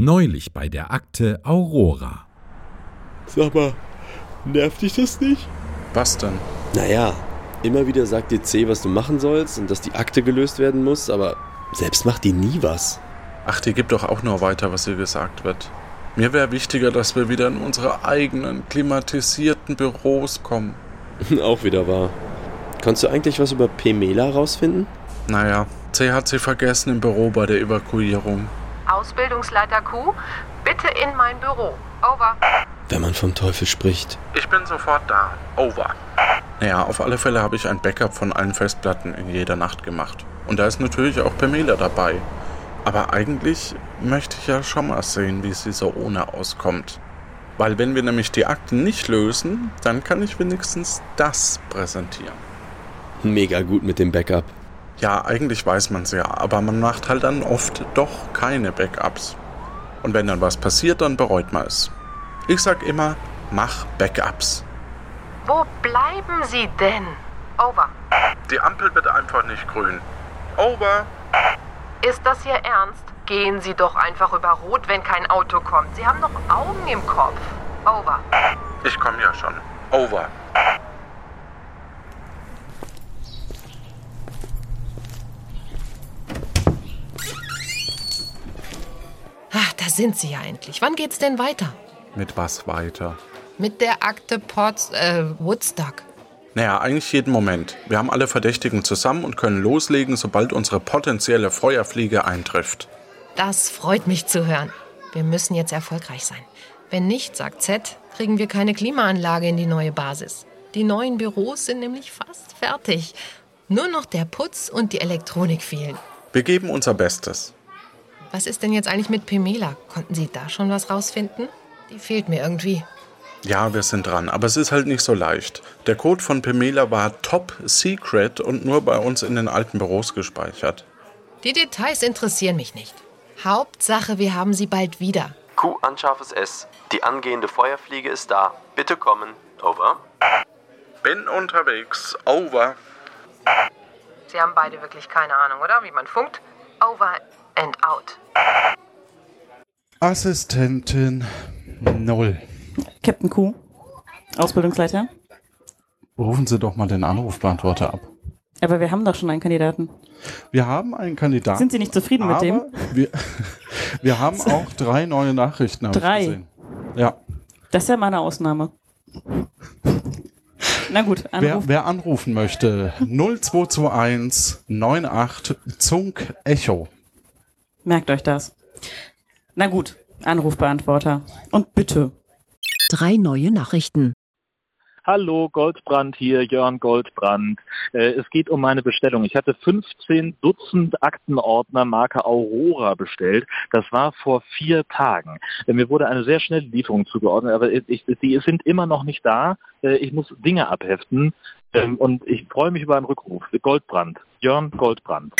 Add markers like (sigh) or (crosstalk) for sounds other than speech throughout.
Neulich bei der Akte Aurora. Sag mal, nervt dich das nicht? Was denn? Naja, immer wieder sagt dir C, was du machen sollst und dass die Akte gelöst werden muss, aber selbst macht die nie was. Ach, die gibt doch auch nur weiter, was ihr gesagt wird. Mir wäre wichtiger, dass wir wieder in unsere eigenen klimatisierten Büros kommen. (laughs) auch wieder wahr. Kannst du eigentlich was über Pemela rausfinden? Naja, C hat sie vergessen im Büro bei der Evakuierung. Ausbildungsleiter Q, bitte in mein Büro. Over. Wenn man vom Teufel spricht. Ich bin sofort da. Over. Naja, auf alle Fälle habe ich ein Backup von allen Festplatten in jeder Nacht gemacht. Und da ist natürlich auch Pamela dabei. Aber eigentlich möchte ich ja schon mal sehen, wie sie so ohne auskommt. Weil wenn wir nämlich die Akten nicht lösen, dann kann ich wenigstens das präsentieren. Mega gut mit dem Backup. Ja, eigentlich weiß man es ja, aber man macht halt dann oft doch keine Backups. Und wenn dann was passiert, dann bereut man es. Ich sag immer, mach Backups. Wo bleiben Sie denn? Over. Die Ampel wird einfach nicht grün. Over. Ist das Ihr Ernst? Gehen Sie doch einfach über Rot, wenn kein Auto kommt. Sie haben doch Augen im Kopf. Over. Ich komme ja schon. Over. Da sind Sie ja endlich. Wann geht's denn weiter? Mit was weiter? Mit der Akte Ports, äh, Woodstock. Naja, eigentlich jeden Moment. Wir haben alle Verdächtigen zusammen und können loslegen, sobald unsere potenzielle Feuerfliege eintrifft. Das freut mich zu hören. Wir müssen jetzt erfolgreich sein. Wenn nicht, sagt Z, kriegen wir keine Klimaanlage in die neue Basis. Die neuen Büros sind nämlich fast fertig. Nur noch der Putz und die Elektronik fehlen. Wir geben unser Bestes. Was ist denn jetzt eigentlich mit Pemela? Konnten Sie da schon was rausfinden? Die fehlt mir irgendwie. Ja, wir sind dran, aber es ist halt nicht so leicht. Der Code von Pemela war top secret und nur bei uns in den alten Büros gespeichert. Die Details interessieren mich nicht. Hauptsache, wir haben sie bald wieder. Q anscharfes S. Die angehende Feuerfliege ist da. Bitte kommen. Over. Bin unterwegs. Over. Sie haben beide wirklich keine Ahnung, oder? Wie man funkt? Over and out. Assistentin null. Captain Q, Ausbildungsleiter. Rufen Sie doch mal den Anrufbeantworter ab. Aber wir haben doch schon einen Kandidaten. Wir haben einen Kandidaten. Sind Sie nicht zufrieden mit dem? Wir, (laughs) wir haben auch drei neue Nachrichten. Drei? gesehen. Ja. Das ist ja mal eine Ausnahme. Na gut, Wer, Anruf. wer anrufen möchte, 0221 98 Zunk Echo. Merkt euch das. Na gut, Anrufbeantworter. Und bitte. Drei neue Nachrichten. Hallo, Goldbrand hier, Jörn Goldbrand. Äh, es geht um meine Bestellung. Ich hatte 15 Dutzend Aktenordner Marke Aurora bestellt. Das war vor vier Tagen. Äh, mir wurde eine sehr schnelle Lieferung zugeordnet, aber ich, die sind immer noch nicht da. Äh, ich muss Dinge abheften ähm, und ich freue mich über einen Rückruf. Goldbrand, Jörn Goldbrand.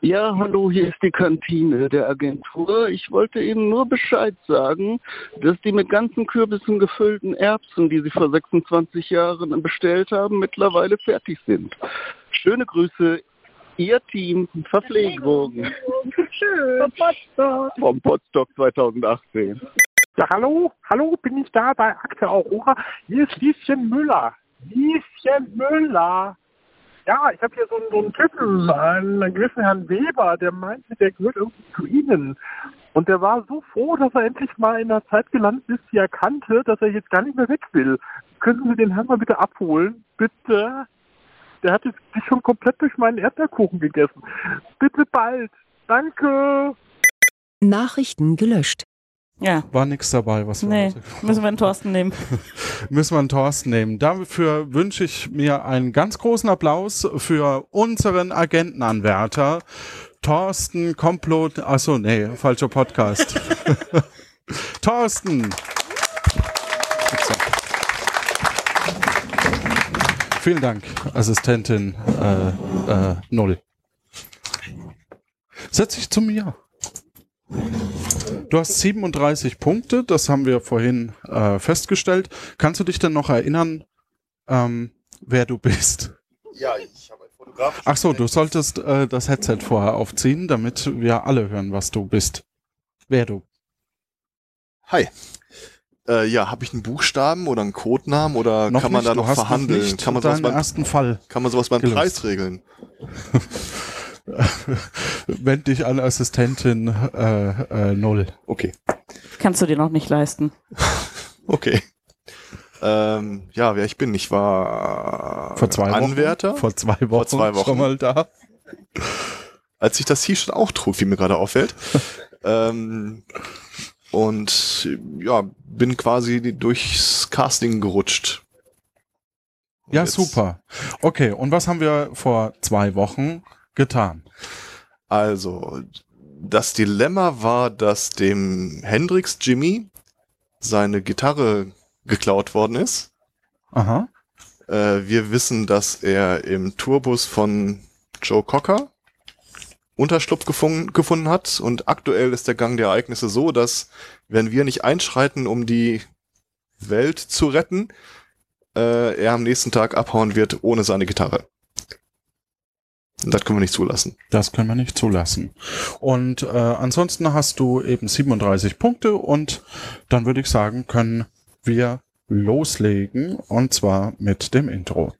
Ja, hallo, hier ist die Kantine der Agentur. Ich wollte Ihnen nur Bescheid sagen, dass die mit ganzen Kürbissen gefüllten Erbsen, die Sie vor 26 Jahren bestellt haben, mittlerweile fertig sind. Schöne Grüße, Ihr Team Verpflegung. Tschüss. Vom Potsdok 2018. Ja, hallo, hallo, bin ich da bei Akte Aurora? Hier ist Lieschen Müller. Lieschen Müller. Ja, ich habe hier so einen, so einen Typen, einen gewissen Herrn Weber, der meinte, der gehört irgendwie zu Ihnen. Und der war so froh, dass er endlich mal in einer Zeit gelandet ist, die er kannte, dass er jetzt gar nicht mehr weg will. Könnten Sie den Herrn mal bitte abholen? Bitte? Der hat sich schon komplett durch meinen Erdbeerkuchen gegessen. Bitte bald. Danke. Nachrichten gelöscht. Ja. War nichts dabei, was wir Nee, müssen wir einen Thorsten nehmen. (laughs) Müssen wir einen Thorsten nehmen. Dafür wünsche ich mir einen ganz großen Applaus für unseren Agentenanwärter. Thorsten Komplot. Achso, nee, falscher Podcast. (laughs) Thorsten! Vielen Dank, Assistentin äh, äh, Null. Setz dich zu mir. Du hast 37 Punkte, das haben wir vorhin äh, festgestellt. Kannst du dich denn noch erinnern, ähm, wer du bist? Ja, ich habe ein Fotograf. Ach so, du solltest äh, das Headset vorher aufziehen, damit wir alle hören, was du bist. Wer du. Hi. Äh, ja, habe ich einen Buchstaben oder einen Codenamen oder Noch kann man nicht, da noch verhandeln? kann man sowas beim, ersten Fall kann man sowas beim gelöst. Preis regeln? (laughs) Wend dich an Assistentin äh, äh, null. Okay. Kannst du dir noch nicht leisten. (laughs) Okay. Ähm, ja, wer ich bin, ich war Vor zwei Wochen. Anwärter. Vor zwei Wochen. Vor zwei Wochen. Schon mal da. (laughs) als ich das T-Shirt auch trug, wie mir gerade auffällt. (laughs) ähm, und ja, bin quasi durchs Casting gerutscht. Und Ja, jetzt- super. Okay, und was haben wir vor zwei Wochen getan? Also, das Dilemma war, dass dem Hendrix Jimmy seine Gitarre geklaut worden ist. Aha. Äh, wir wissen, dass er im Tourbus von Joe Cocker Unterschlupf gefunden, gefunden hat und aktuell ist der Gang der Ereignisse so, dass wenn wir nicht einschreiten, um die Welt zu retten, äh, er am nächsten Tag abhauen wird ohne seine Gitarre. Das können wir nicht zulassen. Das können wir nicht zulassen. Und äh, ansonsten hast du eben 37 Punkte und dann würde ich sagen, können wir loslegen und zwar mit dem Intro.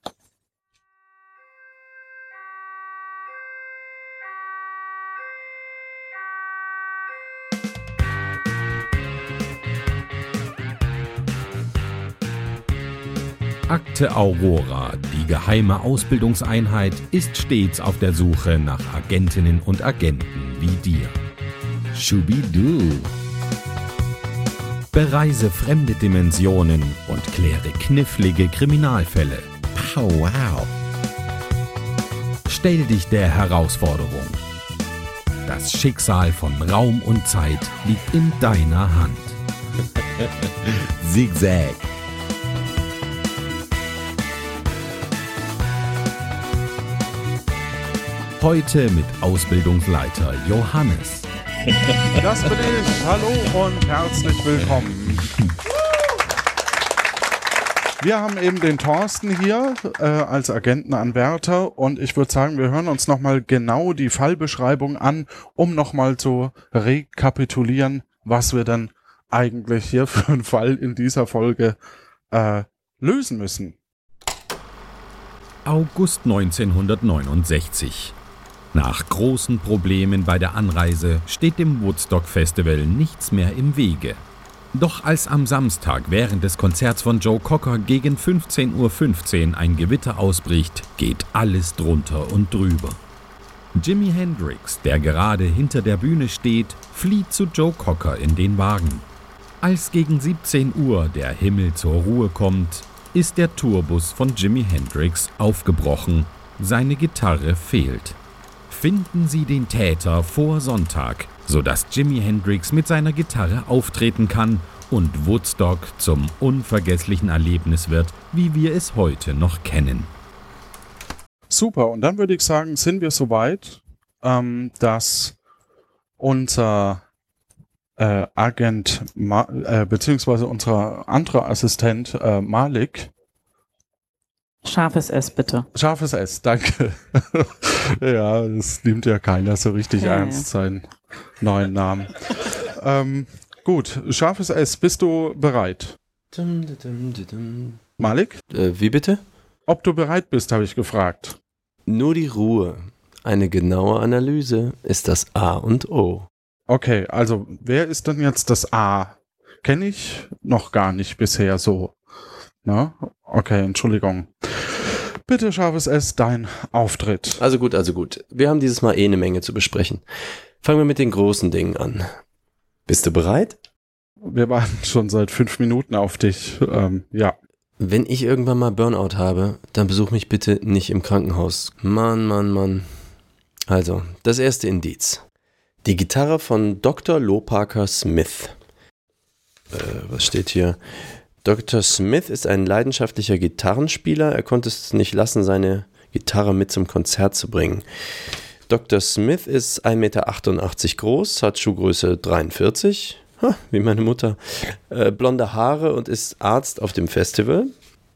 Akte Aurora, die geheime Ausbildungseinheit, ist stets auf der Suche nach Agentinnen und Agenten wie dir. Schubidu. Bereise fremde Dimensionen und kläre knifflige Kriminalfälle. Pow wow. Stell dich der Herausforderung. Das Schicksal von Raum und Zeit liegt in deiner Hand. Zigzag. Heute mit Ausbildungsleiter Johannes. Das bin ich. Hallo und herzlich willkommen. Wir haben eben den Thorsten hier äh, als Agentenanwärter und ich würde sagen, wir hören uns nochmal genau die Fallbeschreibung an, um nochmal zu rekapitulieren, was wir dann eigentlich hier für einen Fall in dieser Folge äh, lösen müssen. August 1969. Nach großen Problemen bei der Anreise steht dem Woodstock Festival nichts mehr im Wege. Doch als am Samstag während des Konzerts von Joe Cocker gegen 15.15 Uhr ein Gewitter ausbricht, geht alles drunter und drüber. Jimi Hendrix, der gerade hinter der Bühne steht, flieht zu Joe Cocker in den Wagen. Als gegen 17 Uhr der Himmel zur Ruhe kommt, ist der Tourbus von Jimi Hendrix aufgebrochen, seine Gitarre fehlt. Finden Sie den Täter vor Sonntag, sodass Jimi Hendrix mit seiner Gitarre auftreten kann und Woodstock zum unvergesslichen Erlebnis wird, wie wir es heute noch kennen. Super, und dann würde ich sagen, sind wir soweit, ähm, dass unser äh, Agent, Ma äh, beziehungsweise unser anderer Assistent äh, Malik, Scharfes S, bitte. scharfes S, danke. (laughs) ja, das nimmt ja keiner so richtig Ja, ernst, seinen neuen Namen. ähm, gut, scharfes S, bist du bereit? Dum, dum, dum, dum. Malik? Äh, wie bitte? Ob du bereit bist, habe ich gefragt. Nur die Ruhe. Eine genaue Analyse ist das A und O. Okay, also wer ist denn jetzt das A? Kenne ich noch gar nicht bisher so. Na? Okay, Entschuldigung. Bitte, scharfes S, dein Auftritt. Also gut, also gut. Wir haben dieses Mal eh eine Menge zu besprechen. Fangen wir mit den großen Dingen an. Bist du bereit? Wir warten schon seit fünf Minuten auf dich. Ähm, ja. Wenn ich irgendwann mal Burnout habe, dann besuch mich bitte nicht im Krankenhaus. Mann, Mann, Mann. Also, das erste Indiz. Die Gitarre von Dr. Lopaker Smith. Äh, was steht hier? Dr. Smith ist ein leidenschaftlicher Gitarrenspieler. Er konnte es nicht lassen, seine Gitarre mit zum Konzert zu bringen. Dr. Smith ist 1,88 Meter groß, hat Schuhgröße 43, ha, wie meine Mutter, äh, blonde Haare und ist Arzt auf dem Festival.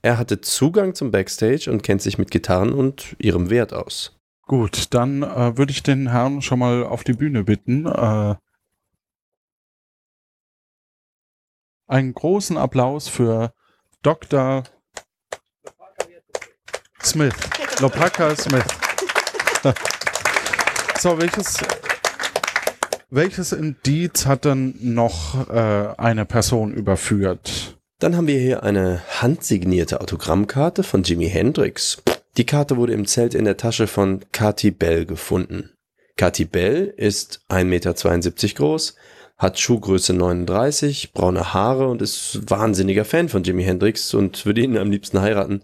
Er hatte Zugang zum Backstage und kennt sich mit Gitarren und ihrem Wert aus. Gut, dann äh, würde ich den Herrn schon mal auf die Bühne bitten. Äh, einen großen Applaus für Dr. Smith. Lopaka Smith. (laughs) so, welches, welches Indiz hat dann noch äh, eine Person überführt? Dann haben wir hier eine handsignierte Autogrammkarte von Jimi Hendrix. Die Karte wurde im Zelt in der Tasche von Kati Bell gefunden. Kati Bell ist 1,72 Meter groß, hat Schuhgröße 39, braune Haare und ist wahnsinniger Fan von Jimi Hendrix und würde ihn am liebsten heiraten.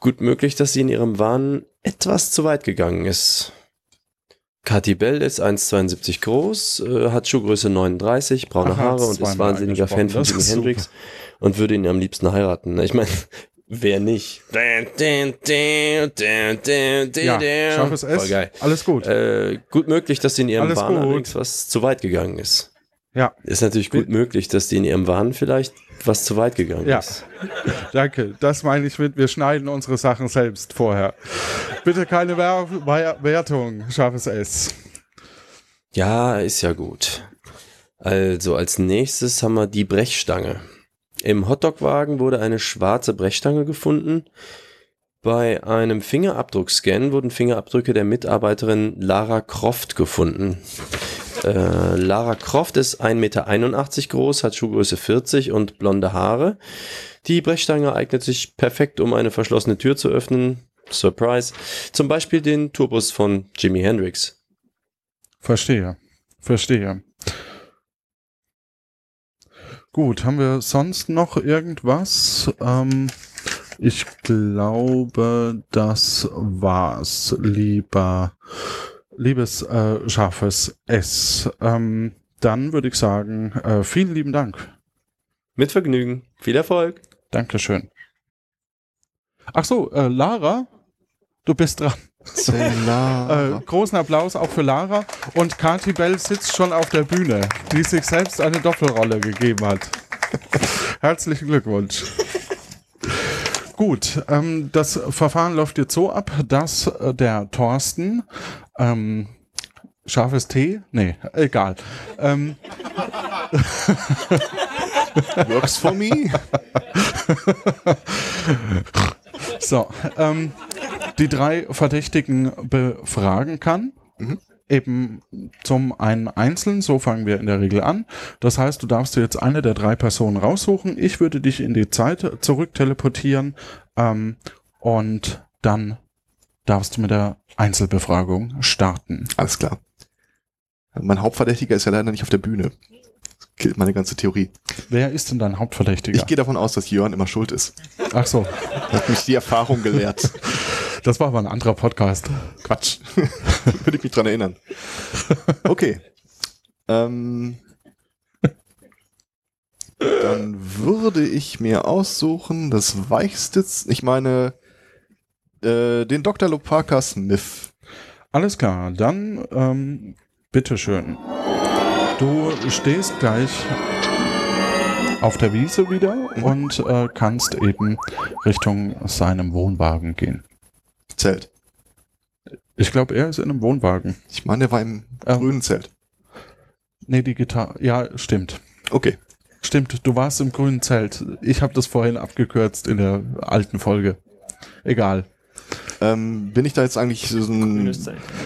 Gut möglich, dass sie in ihrem Wahn etwas zu weit gegangen ist. Katy Bell ist 1,72 groß, äh, hat Schuhgröße 39, braune Ach, Haare und ist wahnsinniger Fan von Jimi Hendrix und würde ihn am liebsten heiraten. Ich meine, wer nicht? Ja, scharfes S. Voll geil. Alles gut. Äh, gut möglich, dass sie in ihrem Alles Wahn allerdings was zu weit gegangen ist. Ja. Ist natürlich gut möglich, dass die in ihrem Wahn vielleicht was zu weit gegangen Ja, ist. (laughs) danke. Das meine ich mit, wir schneiden unsere Sachen selbst vorher. Bitte keine Wer Wer Wertung, scharfes S. Ja, ist ja gut. Also als nächstes haben wir die Brechstange. Im Hotdog-Wagen wurde eine schwarze Brechstange gefunden. Bei einem Fingerabdruckscan wurden Fingerabdrücke der Mitarbeiterin Lara Croft gefunden. Äh, Lara Croft ist 1,81 Meter groß, hat Schuhgröße 40 und blonde Haare. Die Brechstange eignet sich perfekt, um eine verschlossene Tür zu öffnen. Surprise. Zum Beispiel den Tourbus von Jimi Hendrix. Verstehe. Verstehe. Gut, haben wir sonst noch irgendwas? Ähm, ich glaube, das war's, lieber, liebes äh, scharfes S. Ähm, dann würde ich sagen, äh, vielen lieben Dank. Mit Vergnügen. Viel Erfolg. Dankeschön. Ach so, äh, Lara, du bist dran. Äh, großen Applaus auch für Lara. Und Kati Bell sitzt schon auf der Bühne, die sich selbst eine Doppelrolle gegeben hat. (laughs) Herzlichen Glückwunsch. Gut, ähm, das Verfahren läuft jetzt so ab, dass äh, der Thorsten ähm, scharfes T? Nee, egal. Ähm, (laughs) Works for me. (laughs) So, ähm, die drei Verdächtigen befragen kann. Eben zum einen einzeln, so fangen wir in der Regel an. Das heißt, du darfst dir jetzt eine der drei Personen raussuchen. Ich würde dich in die Zeit zurück teleportieren ähm, und dann darfst du mit der Einzelbefragung starten. Alles klar. Mein Hauptverdächtiger ist ja leider nicht auf der Bühne. Killt meine ganze Theorie. Wer ist denn dein Hauptverdächtiger? Ich gehe davon aus, dass Jörn immer schuld ist. Ach so. Hat mich die Erfahrung gelehrt. (laughs) Das war aber ein anderer Podcast. Quatsch. (laughs) Würde ich mich dran erinnern. Okay. Ähm, dann würde ich mir aussuchen, das weichste, ich meine, äh, den Dr. Lopaka Smith. Alles klar, dann ähm, bitteschön. Du stehst gleich auf der Wiese wieder und äh, kannst eben Richtung seinem Wohnwagen gehen. Zelt. Ich glaube, er ist in einem Wohnwagen. Ich meine, der war im Ähm. grünen Zelt. Nee, die Gitarre. Ja, stimmt. Okay. Stimmt, du warst im grünen Zelt. Ich habe das vorhin abgekürzt in der alten Folge. Egal. Ähm, bin ich da jetzt eigentlich so ein,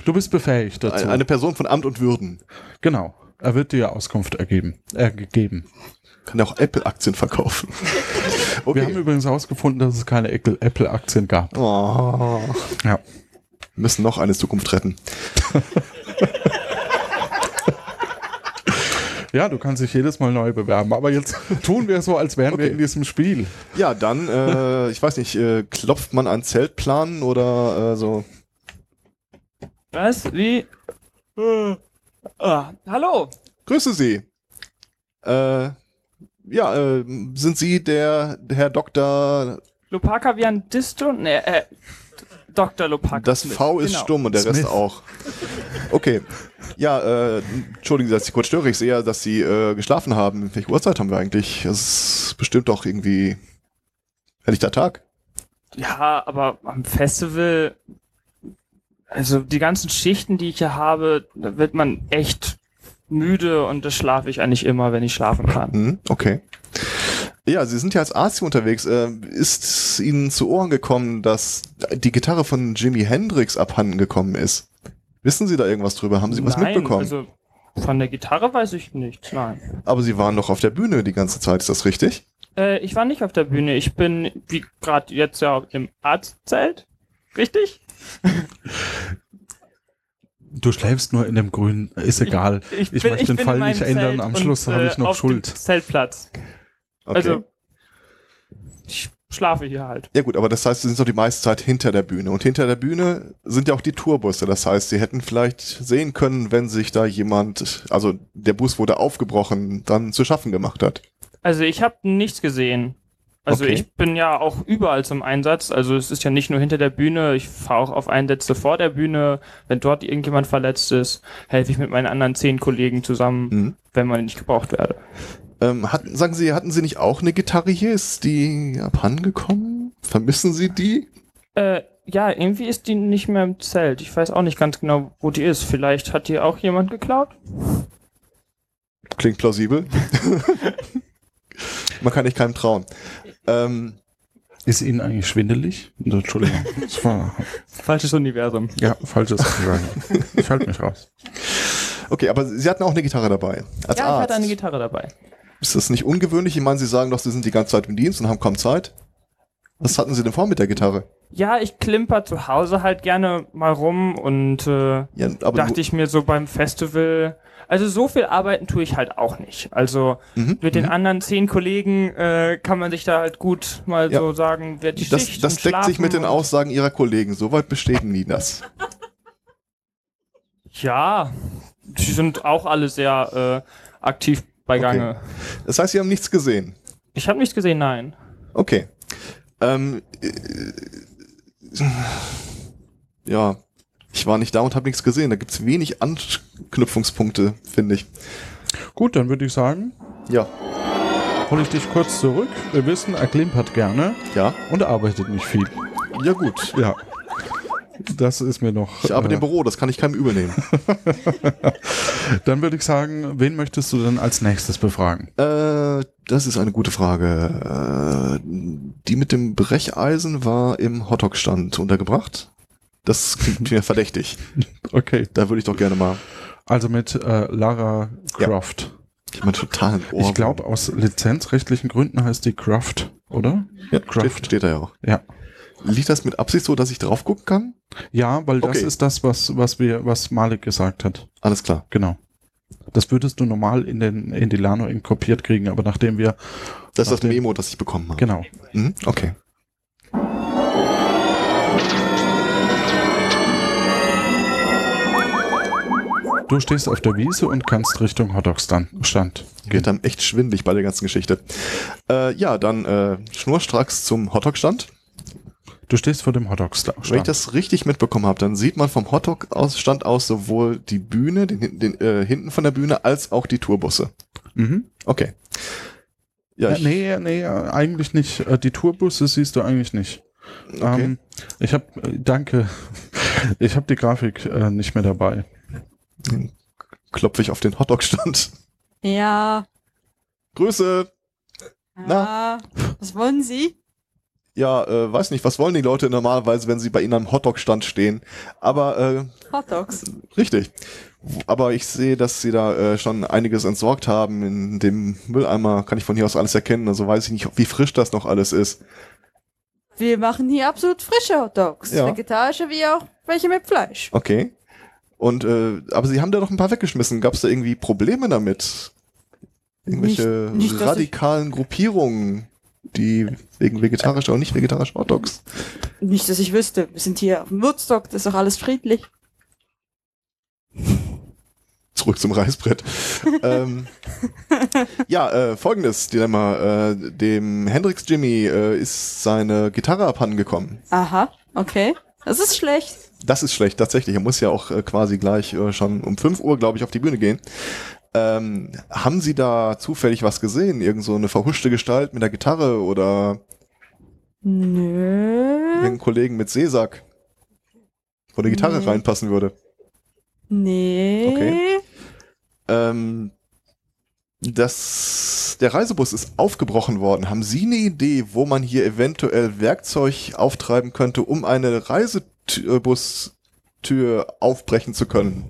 Du bist befähigt dazu. eine Person von Amt und Würden? genau. Er wird dir Auskunft ergeben. Äh, gegeben. Kann ja auch Apple-Aktien verkaufen. (laughs) Wir haben übrigens herausgefunden, dass es keine Apple- Apple-Aktien gab. Oh. Ja. Müssen noch eine Zukunft retten. (laughs) Ja, du kannst dich jedes Mal neu bewerben. Aber jetzt (laughs) tun wir so, als wären wir Okay. in diesem Spiel. Ja, dann, äh, ich weiß nicht, äh, klopft man an Zeltplan oder äh, so? Was? Wie? Ah, hallo. Grüße Sie. Äh, ja, äh, sind Sie der Herr Dr. Lopaka wie ein Disto? Nee, äh, Dr. Lopaka. Das Smith. V ist Genau. stumm und der Smith. Rest auch. Okay. Ja, äh, entschuldigen Sie, dass ich kurz störe. Ich sehe ja, dass Sie äh, geschlafen haben. Welche Uhrzeit haben wir eigentlich? Das ist bestimmt doch irgendwie helllichter Tag. Ja, aber am Festival, also die ganzen Schichten, die ich hier habe, da wird man echt müde und das schlafe ich eigentlich immer, wenn ich schlafen kann. Hm, okay. Ja, Sie sind ja als Arzt hier unterwegs. Äh, ist Ihnen zu Ohren gekommen, dass die Gitarre von Jimi Hendrix abhanden gekommen ist? Wissen Sie da irgendwas drüber? Haben Sie was Nein, mitbekommen? Also von der Gitarre weiß ich nichts, nein. Aber Sie waren doch auf der Bühne die ganze Zeit, ist das richtig? Äh, ich war nicht auf der Bühne. Ich bin, wie gerade jetzt ja im Arztzelt. Richtig? (laughs) Du schläfst nur in dem Grünen, ist egal. Ich, bin- möchte den bin Fall nicht ändern, Zelt am und, Schluss habe äh, ich noch auf dem Schuld. Zeltplatz. Okay. Also, ich schlafe hier halt. Ja gut, aber das heißt, Sie sind doch die meiste Zeit hinter der Bühne. Und hinter der Bühne sind ja auch die Tourbusse. Das heißt, Sie hätten vielleicht sehen können, wenn sich da jemand, also der Bus wurde aufgebrochen, dann zu schaffen gemacht hat. Also ich habe nichts gesehen. Also Okay. ich bin ja auch überall zum Einsatz. Also es ist ja nicht nur hinter der Bühne. Ich fahre auch auf Einsätze vor der Bühne. Wenn dort irgendjemand verletzt ist, helfe ich mit meinen anderen zehn Kollegen zusammen, Mhm. wenn man nicht gebraucht werde. Ähm, hatten, sagen Sie, hatten Sie nicht auch eine Gitarre hier? Ist die abhandengekommen? Vermissen Sie die? Äh, ja, irgendwie ist die nicht mehr im Zelt. Ich weiß auch nicht ganz genau, wo die ist. Vielleicht hat die auch jemand geklaut? Klingt plausibel. (laughs) Man kann nicht keinem trauen. Ähm, Ist Ihnen eigentlich schwindelig? Entschuldigung. (laughs) Das war, Falsches Universum. ja, falsches Sagen. Ich halte mich raus. okay, aber Sie hatten auch eine Gitarre dabei. Als ja, ich Arzt. hatte eine Gitarre dabei. Ist das nicht ungewöhnlich? Ich meine, Sie sagen doch, Sie sind die ganze Zeit im Dienst und haben kaum Zeit. Was hatten Sie denn vor mit der Gitarre? Ja, ich klimper zu Hause halt gerne mal rum und äh, Ja, aber dachte ich mir so beim Festival, also so viel arbeiten tue ich halt auch nicht. Also Mhm, mit den mhm. anderen zehn Kollegen äh, kann man sich da halt gut mal Ja. so sagen, wer die Das, Schicht das deckt sich mit den Aussagen Ihrer Kollegen. Soweit bestätigen die das. Ja, die sind auch alle sehr äh, aktiv bei Gange. Das heißt, Sie haben nichts gesehen. Ich habe nichts gesehen, nein. Okay. Ähm, äh, ja, ich war nicht da und habe nichts gesehen. Da gibt's wenig Anknüpfungspunkte, finde ich. Gut, dann würde ich sagen, Ja. hole ich dich kurz zurück. Wir wissen, er klimpert gerne Ja. und arbeitet nicht viel. Ja, gut. Ja. Das ist mir noch. Ich arbeite äh, im Büro, das kann ich keinem übel nehmen. (laughs) Dann würde ich sagen, wen möchtest du denn als nächstes befragen? Äh, das ist eine gute Frage. Äh, die mit dem Brecheisen war im Hotdog-Stand untergebracht. Das klingt mir verdächtig. (laughs) Okay. Da würde ich doch gerne mal. Also mit äh, Lara Croft. Ich meine, total Ich glaube, aus lizenzrechtlichen Gründen heißt die Croft, oder? Ja, Croft. steht, steht da ja auch. Ja. Liegt das mit Absicht so, dass ich drauf gucken kann? Ja, weil das Okay. ist das, was, was wir, was Malik gesagt hat. Alles klar. Genau. Das würdest du normal in den, in die Lano kopiert kriegen, aber nachdem wir. Das ist das Memo, das ich bekommen habe. Genau. Mhm, okay. Du stehst auf der Wiese und kannst Richtung Hotdog-Stand Stand Geht dann echt schwindlig bei der ganzen Geschichte. Äh, ja, dann äh, schnurstracks zum Hotdog-Stand. Du stehst vor dem Hotdog-Stand. Wenn ich das richtig mitbekommen habe, dann sieht man vom Hotdog-Stand aus sowohl die Bühne, den, den äh, hinten von der Bühne, als auch die Tourbusse. Mhm. Okay. Ja, Ja, nee, nee, eigentlich nicht. Äh, Die Tourbusse siehst du eigentlich nicht. Okay. Ähm, ich habe, danke, (laughs) ich habe die Grafik äh, nicht mehr dabei. Klopfe ich auf den Hotdog-Stand. Ja. Grüße! Na? Was wollen Sie? Ja, äh, weiß nicht, was wollen die Leute normalerweise, wenn sie bei ihnen am Hotdog-Stand stehen? Aber äh, Hot Dogs. Richtig. Aber ich sehe, dass sie da äh, schon einiges entsorgt haben. In dem Mülleimer kann ich von hier aus alles erkennen. Also weiß ich nicht, wie frisch das noch alles ist. Wir machen hier absolut frische Hot Dogs. Ja. Vegetarische wie auch welche mit Fleisch. Okay. Und äh, aber sie haben da doch ein paar weggeschmissen. Gab es da irgendwie Probleme damit? Irgendwelche Nicht- nicht, radikalen Gruppierungen, die wegen vegetarischer und nicht vegetarischer Hotdogs. Nicht, dass ich wüsste. Wir sind hier auf dem Woodstock, das ist doch alles friedlich. Zurück zum Reißbrett. (laughs) ähm, ja, äh, folgendes Dilemma. Äh, dem Hendrix Jimmy äh, ist seine Gitarre abhanden gekommen. Aha, okay. Das ist schlecht. Das ist schlecht, tatsächlich. Er muss ja auch äh, quasi gleich äh, schon um 5 Uhr, glaube ich, auf die Bühne gehen. Ähm, haben Sie da zufällig was gesehen? Irgend so eine verhuschte Gestalt mit der Gitarre oder Nö. irgendeinen Kollegen mit Seesack, wo eine Gitarre Nee. reinpassen würde? Nee. Okay. Ähm, das der Reisebus ist aufgebrochen worden. Haben Sie eine Idee, wo man hier eventuell Werkzeug auftreiben könnte, um eine Reisebustür aufbrechen zu können?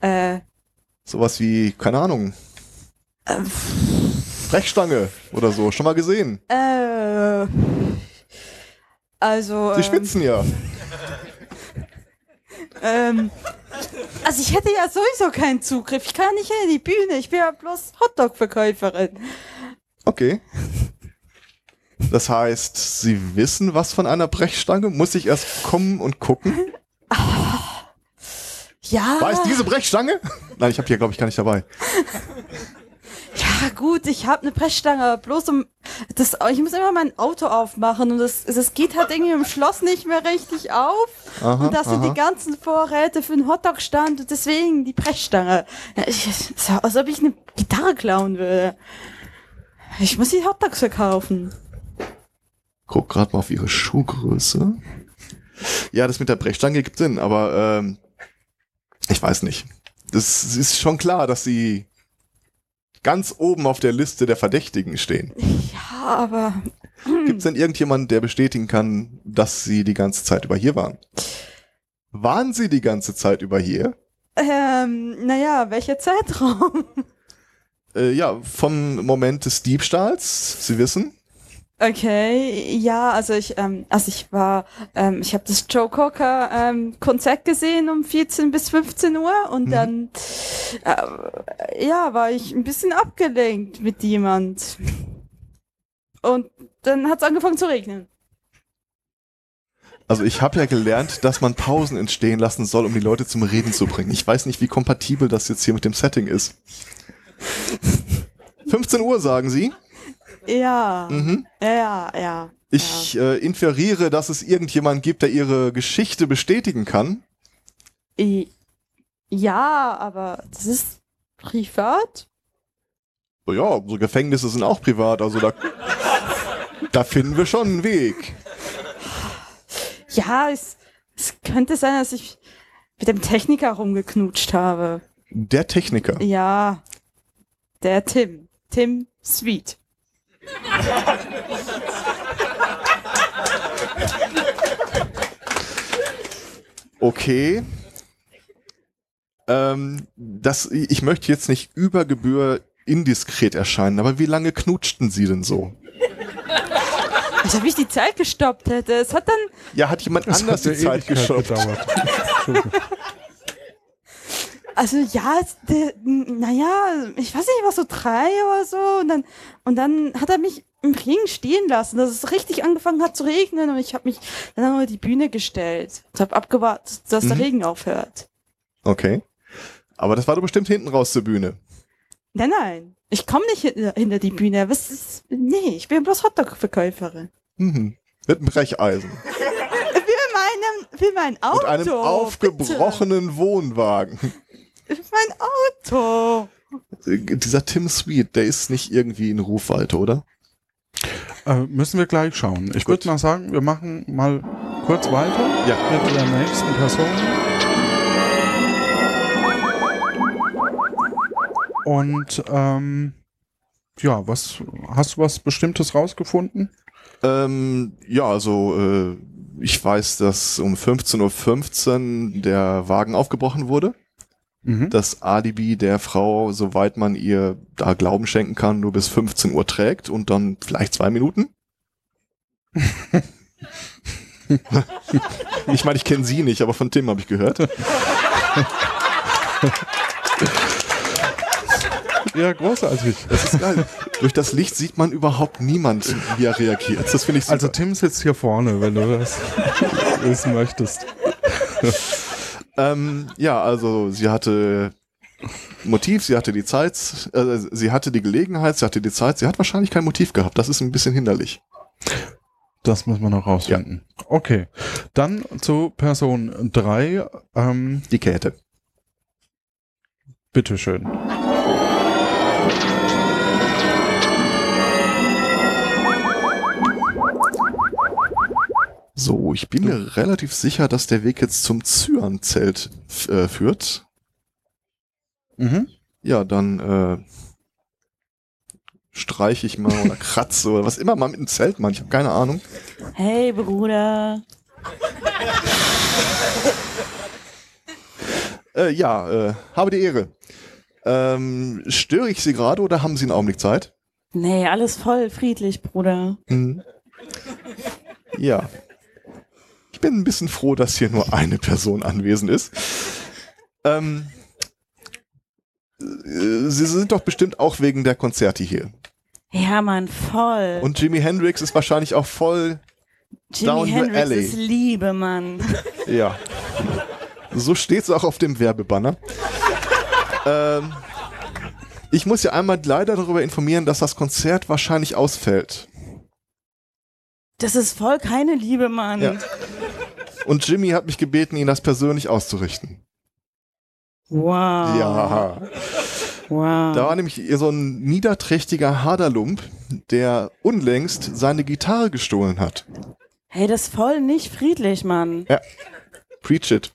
Äh, Sowas wie, keine Ahnung, äh, Brechstange oder so. Schon mal gesehen? äh, also. Sie ähm, schwitzen ja. Ähm, also ich hätte ja sowieso keinen Zugriff. Ich kann nicht in die Bühne. Ich bin ja bloß Hotdog-Verkäuferin. Okay. Das heißt, Sie wissen was von einer Brechstange? Muss ich erst kommen und gucken? Ja. War es diese Brechstange? Nein, ich habe hier, glaube ich, gar nicht dabei. Ja gut, ich habe eine Brechstange, bloß um das. Ich muss immer mein Auto aufmachen und das, das geht halt irgendwie im Schloss nicht mehr richtig auf. Aha, und das sind aha. die ganzen Vorräte für den Hotdog-Stand und deswegen die Brechstange. Ja, ich, ja, als ob ich eine Gitarre klauen würde. Ich muss die Hotdogs verkaufen. Guck gerade mal auf Ihre Schuhgröße. Ja, das mit der Brechstange gibt Sinn, aber ähm, ich weiß nicht. Das ist schon klar, dass Sie ganz oben auf der Liste der Verdächtigen stehen. Ja, aber. Gibt es denn irgendjemanden, der bestätigen kann, dass Sie die ganze Zeit über hier waren? Waren Sie die ganze Zeit über hier? Ähm, naja, welcher Zeitraum? Äh, ja, vom Moment des Diebstahls, Sie wissen. Okay, ja, also ich, ähm, also ich war, ähm, ich habe das Joe Cocker ähm, Konzert gesehen um 14 bis 15 Uhr und dann, äh, ja, war ich ein bisschen abgelenkt mit jemand. Und dann hat's angefangen zu regnen. Also ich habe ja gelernt, dass man Pausen entstehen lassen soll, um die Leute zum Reden zu bringen. Ich weiß nicht, wie kompatibel das jetzt hier mit dem Setting ist. 15 Uhr, sagen Sie? Ja, Mhm. ja, ja. Ich äh, inferiere, dass es irgendjemand gibt, der Ihre Geschichte bestätigen kann. Ja, aber das ist privat? Oh ja, unsere Gefängnisse sind auch privat, also da, da finden wir schon einen Weg. Ja, es, es könnte sein, dass ich mit dem Techniker rumgeknutscht habe. Der Techniker. Ja, der Tim. Tim Sweet. (laughs) Okay. Ähm, das, ich möchte jetzt nicht über Gebühr indiskret erscheinen, aber wie lange knutschten Sie denn so? Als ob ich die Zeit gestoppt hätte. Es hat dann. Ja, hat jemand Das anders hat die Zeit gestoppt? (laughs) Also ja, der- naja, ich weiß nicht, was so drei oder so. Und dann, und dann hat er mich im Regen stehen lassen, dass es richtig angefangen hat zu regnen. Und ich habe mich dann auf die Bühne gestellt und habe abgewartet, dass der Mhm. Regen aufhört. Okay. Aber das war doch bestimmt hinten raus zur Bühne. Nein, nein. Ich komme nicht hinter, hinter die Bühne. Was ist, nee, ich bin bloß Hotdog-Verkäuferin. Mhm. Mit einem Brecheisen. (laughs) Für meinem, für mein Auto. Und einem aufgebrochenen Wohnwagen. Mein Auto. Dieser Tim Sweet, der ist nicht irgendwie in Rufweite, oder? Äh, müssen wir gleich schauen. Ich würde mal sagen, wir machen mal kurz weiter Ja. mit der nächsten Person. Und ähm, ja, was hast du was Bestimmtes rausgefunden? Ähm, ja, also äh, ich weiß, dass um 15.15 Uhr der Wagen aufgebrochen wurde. Mhm. Das Alibi der Frau, soweit man ihr da Glauben schenken kann, nur bis 15 Uhr trägt und dann vielleicht zwei Minuten. (laughs) ich meine, ich kenne sie nicht, aber von Tim habe ich gehört. Ja, großartig. Das ist geil. Durch das Licht sieht man überhaupt niemand, wie er reagiert. Das finde ich super. Also Tim sitzt hier vorne, wenn du das (laughs) wissen möchtest. Ähm, ja, also sie hatte Motiv, sie hatte die Zeit, äh, sie hatte die Gelegenheit, sie hatte die Zeit, sie hat wahrscheinlich kein Motiv gehabt. Das ist ein bisschen hinderlich. Das muss man noch rausfinden. Okay. Dann zu Person 3. Ähm, Die Käthe. bitteschön. So, ich bin mir relativ sicher, dass der Weg jetzt zum Zyan-Zelt äh, führt. Mhm. Ja, dann äh, streiche ich mal oder (laughs) kratze oder was immer mal mit dem Zelt man. Ich habe keine Ahnung. Hey, Bruder. (laughs) Äh, ja, äh, habe die Ehre. Ähm, störe ich Sie gerade oder haben Sie einen Augenblick Zeit? Nee, alles voll friedlich, Bruder. Mhm. Ja. Ich bin ein bisschen froh, dass hier nur eine Person anwesend ist. Ähm, äh, Sie sind doch bestimmt auch wegen der Konzerte hier. Ja, Mann, voll. Und Jimi Hendrix ist wahrscheinlich auch voll down Jimi your Hendrix alley. ist Liebe, Mann. (laughs) Ja. So steht es auch auf dem Werbebanner. ähm, ich muss ja einmal leider darüber informieren, dass das Konzert wahrscheinlich ausfällt. Das ist voll keine Liebe, Mann. Ja. Und Jimmy hat mich gebeten, ihn das persönlich auszurichten. Wow. Ja. Wow. Da war nämlich so ein niederträchtiger Haderlump, der unlängst seine Gitarre gestohlen hat. Hey, das ist voll nicht friedlich, Mann. Ja. Preach it.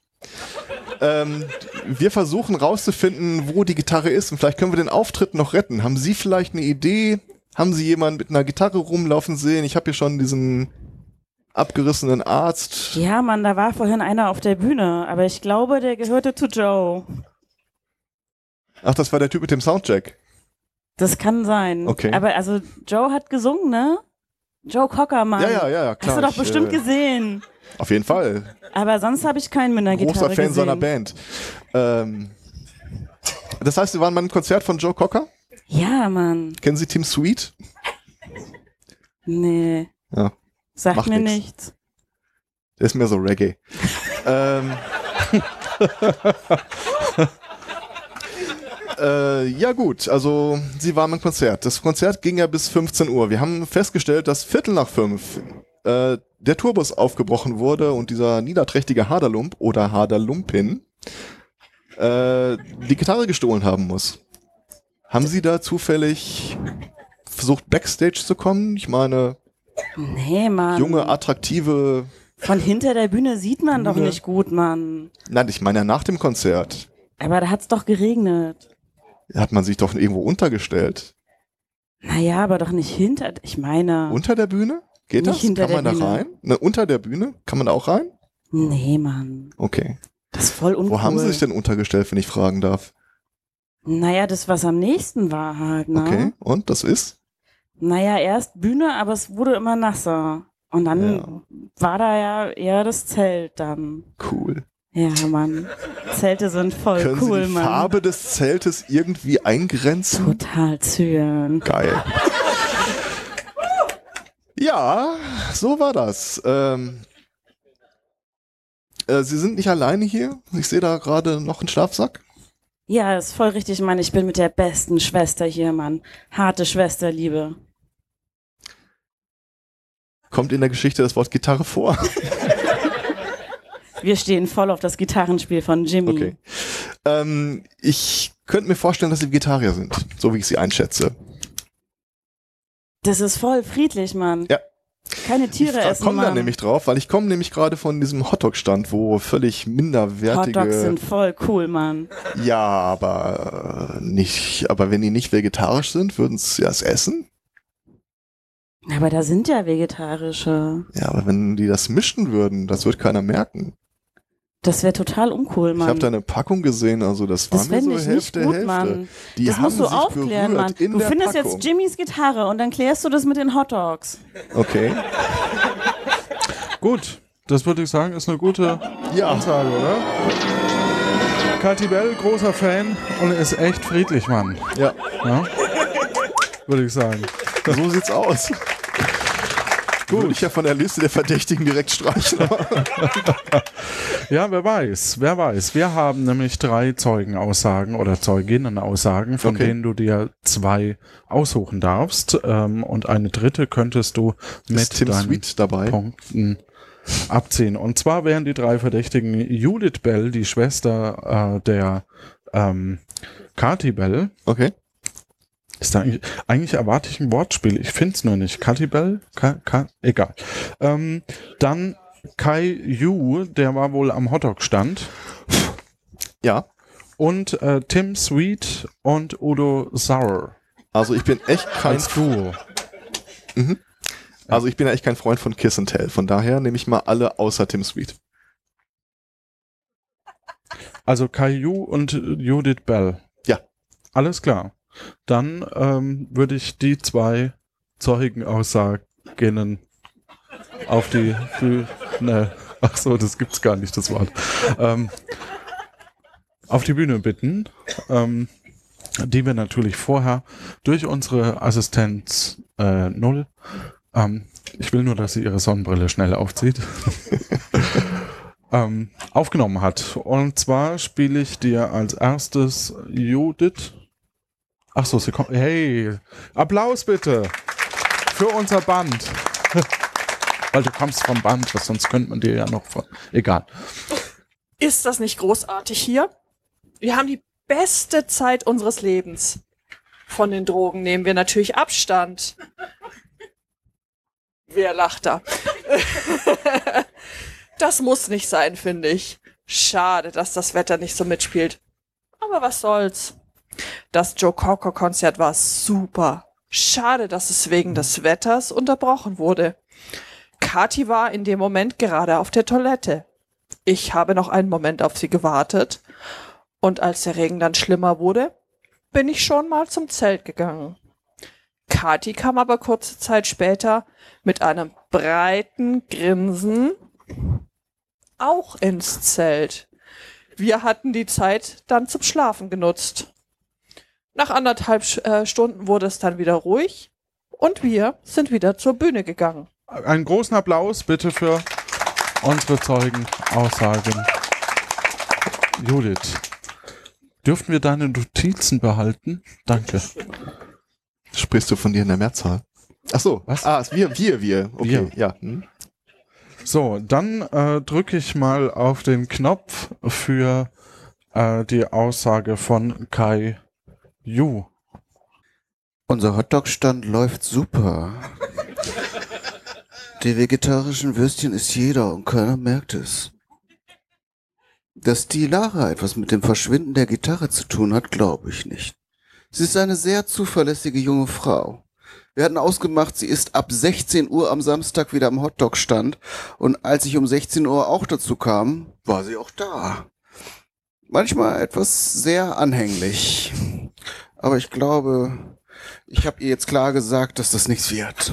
Ähm, wir versuchen rauszufinden, wo die Gitarre ist und vielleicht können wir den Auftritt noch retten. Haben Sie vielleicht eine Idee? Haben Sie jemanden mit einer Gitarre rumlaufen sehen? Ich habe hier schon diesen abgerissenen Arzt. Ja, Mann, da war vorhin einer auf der Bühne, aber ich glaube, der gehörte zu Joe. Ach, das war der Typ mit dem Soundcheck. Das kann sein. Okay. Aber also, Joe hat gesungen, ne? Joe Cocker, Mann. Ja, ja, ja, klar. Hast du doch Ich, bestimmt äh, gesehen. Auf jeden Fall. Aber sonst habe ich keinen mit einer Großer Gitarre Fan gesehen. seiner Band. Ähm, das heißt, Sie waren mal im Konzert von Joe Cocker? Ja, Mann. Kennen Sie Team Sweet? Nee. Ja. Macht mir nix. nichts. Der ist mehr so Reggae. ähm, (laughs) äh, ja gut, also sie waren im Konzert. Das Konzert ging ja bis 15 Uhr. Wir haben festgestellt, dass Viertel nach fünf äh, der Tourbus aufgebrochen wurde und dieser niederträchtige Haderlump oder Haderlumpin äh, die Gitarre gestohlen haben muss. Haben Sie da zufällig versucht, Backstage zu kommen? Ich meine, Nee, Mann. junge, attraktive Von hinter der Bühne sieht man doch Bühne. nicht gut, Mann. Nein, ich meine ja nach dem Konzert. Aber da hat's doch geregnet. Hat man sich doch irgendwo untergestellt. Naja, aber doch nicht hinter. Ich meine. Unter der Bühne? Geht Nicht das? hinter Kann man der da Bühne. rein? Ne, unter der Bühne? Kann man da auch rein? Nee, Mann. Okay. Das ist voll uncool. Wo haben Sie sich denn untergestellt, wenn ich fragen darf? Naja, das, was am nächsten war halt, ne? Okay. Und das ist? Naja, erst Bühne, aber es wurde immer nasser. Und dann war da ja eher das Zelt dann. Cool. Ja, Mann. Zelte sind voll Können cool, Sie die Mann. Farbe des Zeltes irgendwie eingrenzen? Total zyan. Geil. Ja, so war das. Ähm, äh, Sie sind nicht alleine hier. Ich sehe da gerade noch einen Schlafsack. Ja, ist voll richtig, Mann. Ich bin mit der besten Schwester hier, Mann. Harte Schwesterliebe. Kommt in der Geschichte das Wort Gitarre vor? (laughs) Wir stehen voll auf das Gitarrenspiel von Jimmy. Okay. Ähm, ich könnte mir vorstellen, dass Sie Vegetarier sind, so wie ich Sie einschätze. Das ist voll friedlich, Mann. Ja. Keine Tiere ich essen, komme da nämlich drauf, weil ich komme nämlich gerade von diesem Hotdog-Stand, wo völlig minderwertige. Hotdogs sind voll cool, Mann. ja, aber äh, nicht. Aber wenn die nicht vegetarisch sind, würden sie das essen? Aber da sind ja vegetarische. Ja, aber wenn die das mischen würden, das wird keiner merken. Das wäre total uncool, Ich Mann. habe da eine Packung gesehen, also das war das mir so ich Hälfte nicht gut, Hälfte. Mann. Die das haben musst du sich aufklären, Mann. Du findest Packung. jetzt Jimmys Gitarre und dann klärst du das mit den Hotdogs. Okay. Gut, das würde ich sagen, ist eine gute Ansage, oder? Katy Bell, großer Fan und ist echt friedlich, Mann. Ja. ja? Würde ich sagen. So sieht's aus. Gut. Würde ich ja von der Liste der Verdächtigen direkt streichen. (laughs) ja, wer weiß, wer weiß. Wir haben nämlich drei Zeugenaussagen oder Zeuginnenaussagen, von Okay. denen du dir zwei aussuchen darfst. Ähm, und eine dritte könntest du mit Tim deinen Sweet dabei? Punkten abziehen. Und zwar wären die drei Verdächtigen Judith Bell, die Schwester äh, der ähm, Kati Bell. Okay. Ist da eigentlich, eigentlich erwarte ich ein Wortspiel. Ich finde es nur nicht. Kati Bell? Ka, Ka, egal. Ähm, dann Kai Yu, der war wohl am Hotdog-Stand. Ja. Und äh, Tim Sweet und Udo Sauer. Also ich bin echt kein Duo. Mhm. Also ich bin ja echt kein Freund von Kiss and Tell. Von daher nehme ich mal alle außer Tim Sweet. Also Caillou und Judith Bell. Ja. Alles klar. Dann ähm, würde ich die zwei Zeugenaussagen auf die Bühne, ach so, das gibt's gar nicht, das Wort, ähm, auf die Bühne bitten, ähm, die wir natürlich vorher durch unsere Assistenz äh, Null, ähm, ich will nur, dass sie ihre Sonnenbrille schnell aufzieht, (laughs) ähm, aufgenommen hat. Und zwar spiele ich dir als erstes Judith. Ach so, sie kommt. Hey, Applaus bitte für unser Band. (laughs) Weil du kommst vom Band, was sonst könnte man dir ja noch von. Egal. Ist das nicht großartig hier? Wir haben die beste Zeit unseres Lebens. Von den Drogen nehmen wir natürlich Abstand. Wer lacht da? (laughs) das muss nicht sein, finde ich. Schade, dass das Wetter nicht so mitspielt. Aber was soll's. Das Joe Cocker Konzert war super. Schade, dass es wegen des Wetters unterbrochen wurde. Kathi war in dem Moment gerade auf der Toilette. Ich habe noch einen Moment auf sie gewartet. Und als der Regen dann schlimmer wurde, bin ich schon mal zum Zelt gegangen. Kathi kam aber kurze Zeit später mit einem breiten Grinsen auch ins Zelt. Wir hatten die Zeit dann zum Schlafen genutzt. Nach anderthalb äh, Stunden wurde es dann wieder ruhig und wir sind wieder zur Bühne gegangen. Einen großen Applaus bitte für unsere Zeugenaussagen. Judith, dürften wir deine Notizen behalten? Danke. Sprichst du von dir in der Mehrzahl? Ach so, was? Ah, wir, wir, wir. Okay, Wir. ja. Hm. So, dann äh, drücke ich mal auf den Knopf für äh, die Aussage von Kai Yu. Unser Hotdog-Stand läuft super. Die vegetarischen Würstchen isst jeder und keiner merkt es. Dass die Lara etwas mit dem Verschwinden der Gitarre zu tun hat, glaube ich nicht. Sie ist eine sehr zuverlässige junge Frau. Wir hatten ausgemacht, sie ist ab 16 Uhr am Samstag wieder am Hotdog-Stand und als ich um 16 Uhr auch dazu kam, war sie auch da. Manchmal etwas sehr anhänglich. Aber ich glaube, ich habe ihr jetzt klar gesagt, dass das nichts wird.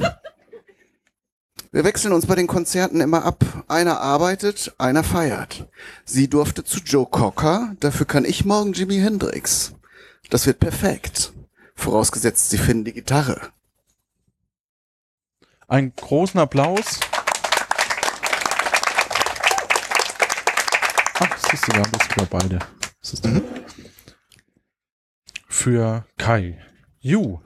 Wir wechseln uns bei den Konzerten immer ab. Einer arbeitet, einer feiert. Sie durfte zu Joe Cocker, dafür kann ich morgen Jimi Hendrix. Das wird perfekt. Vorausgesetzt, sie finden die Gitarre. Einen großen Applaus. Ach, siehst du, wir haben das sogar beide. Das ist mhm. Für Kai. Yu.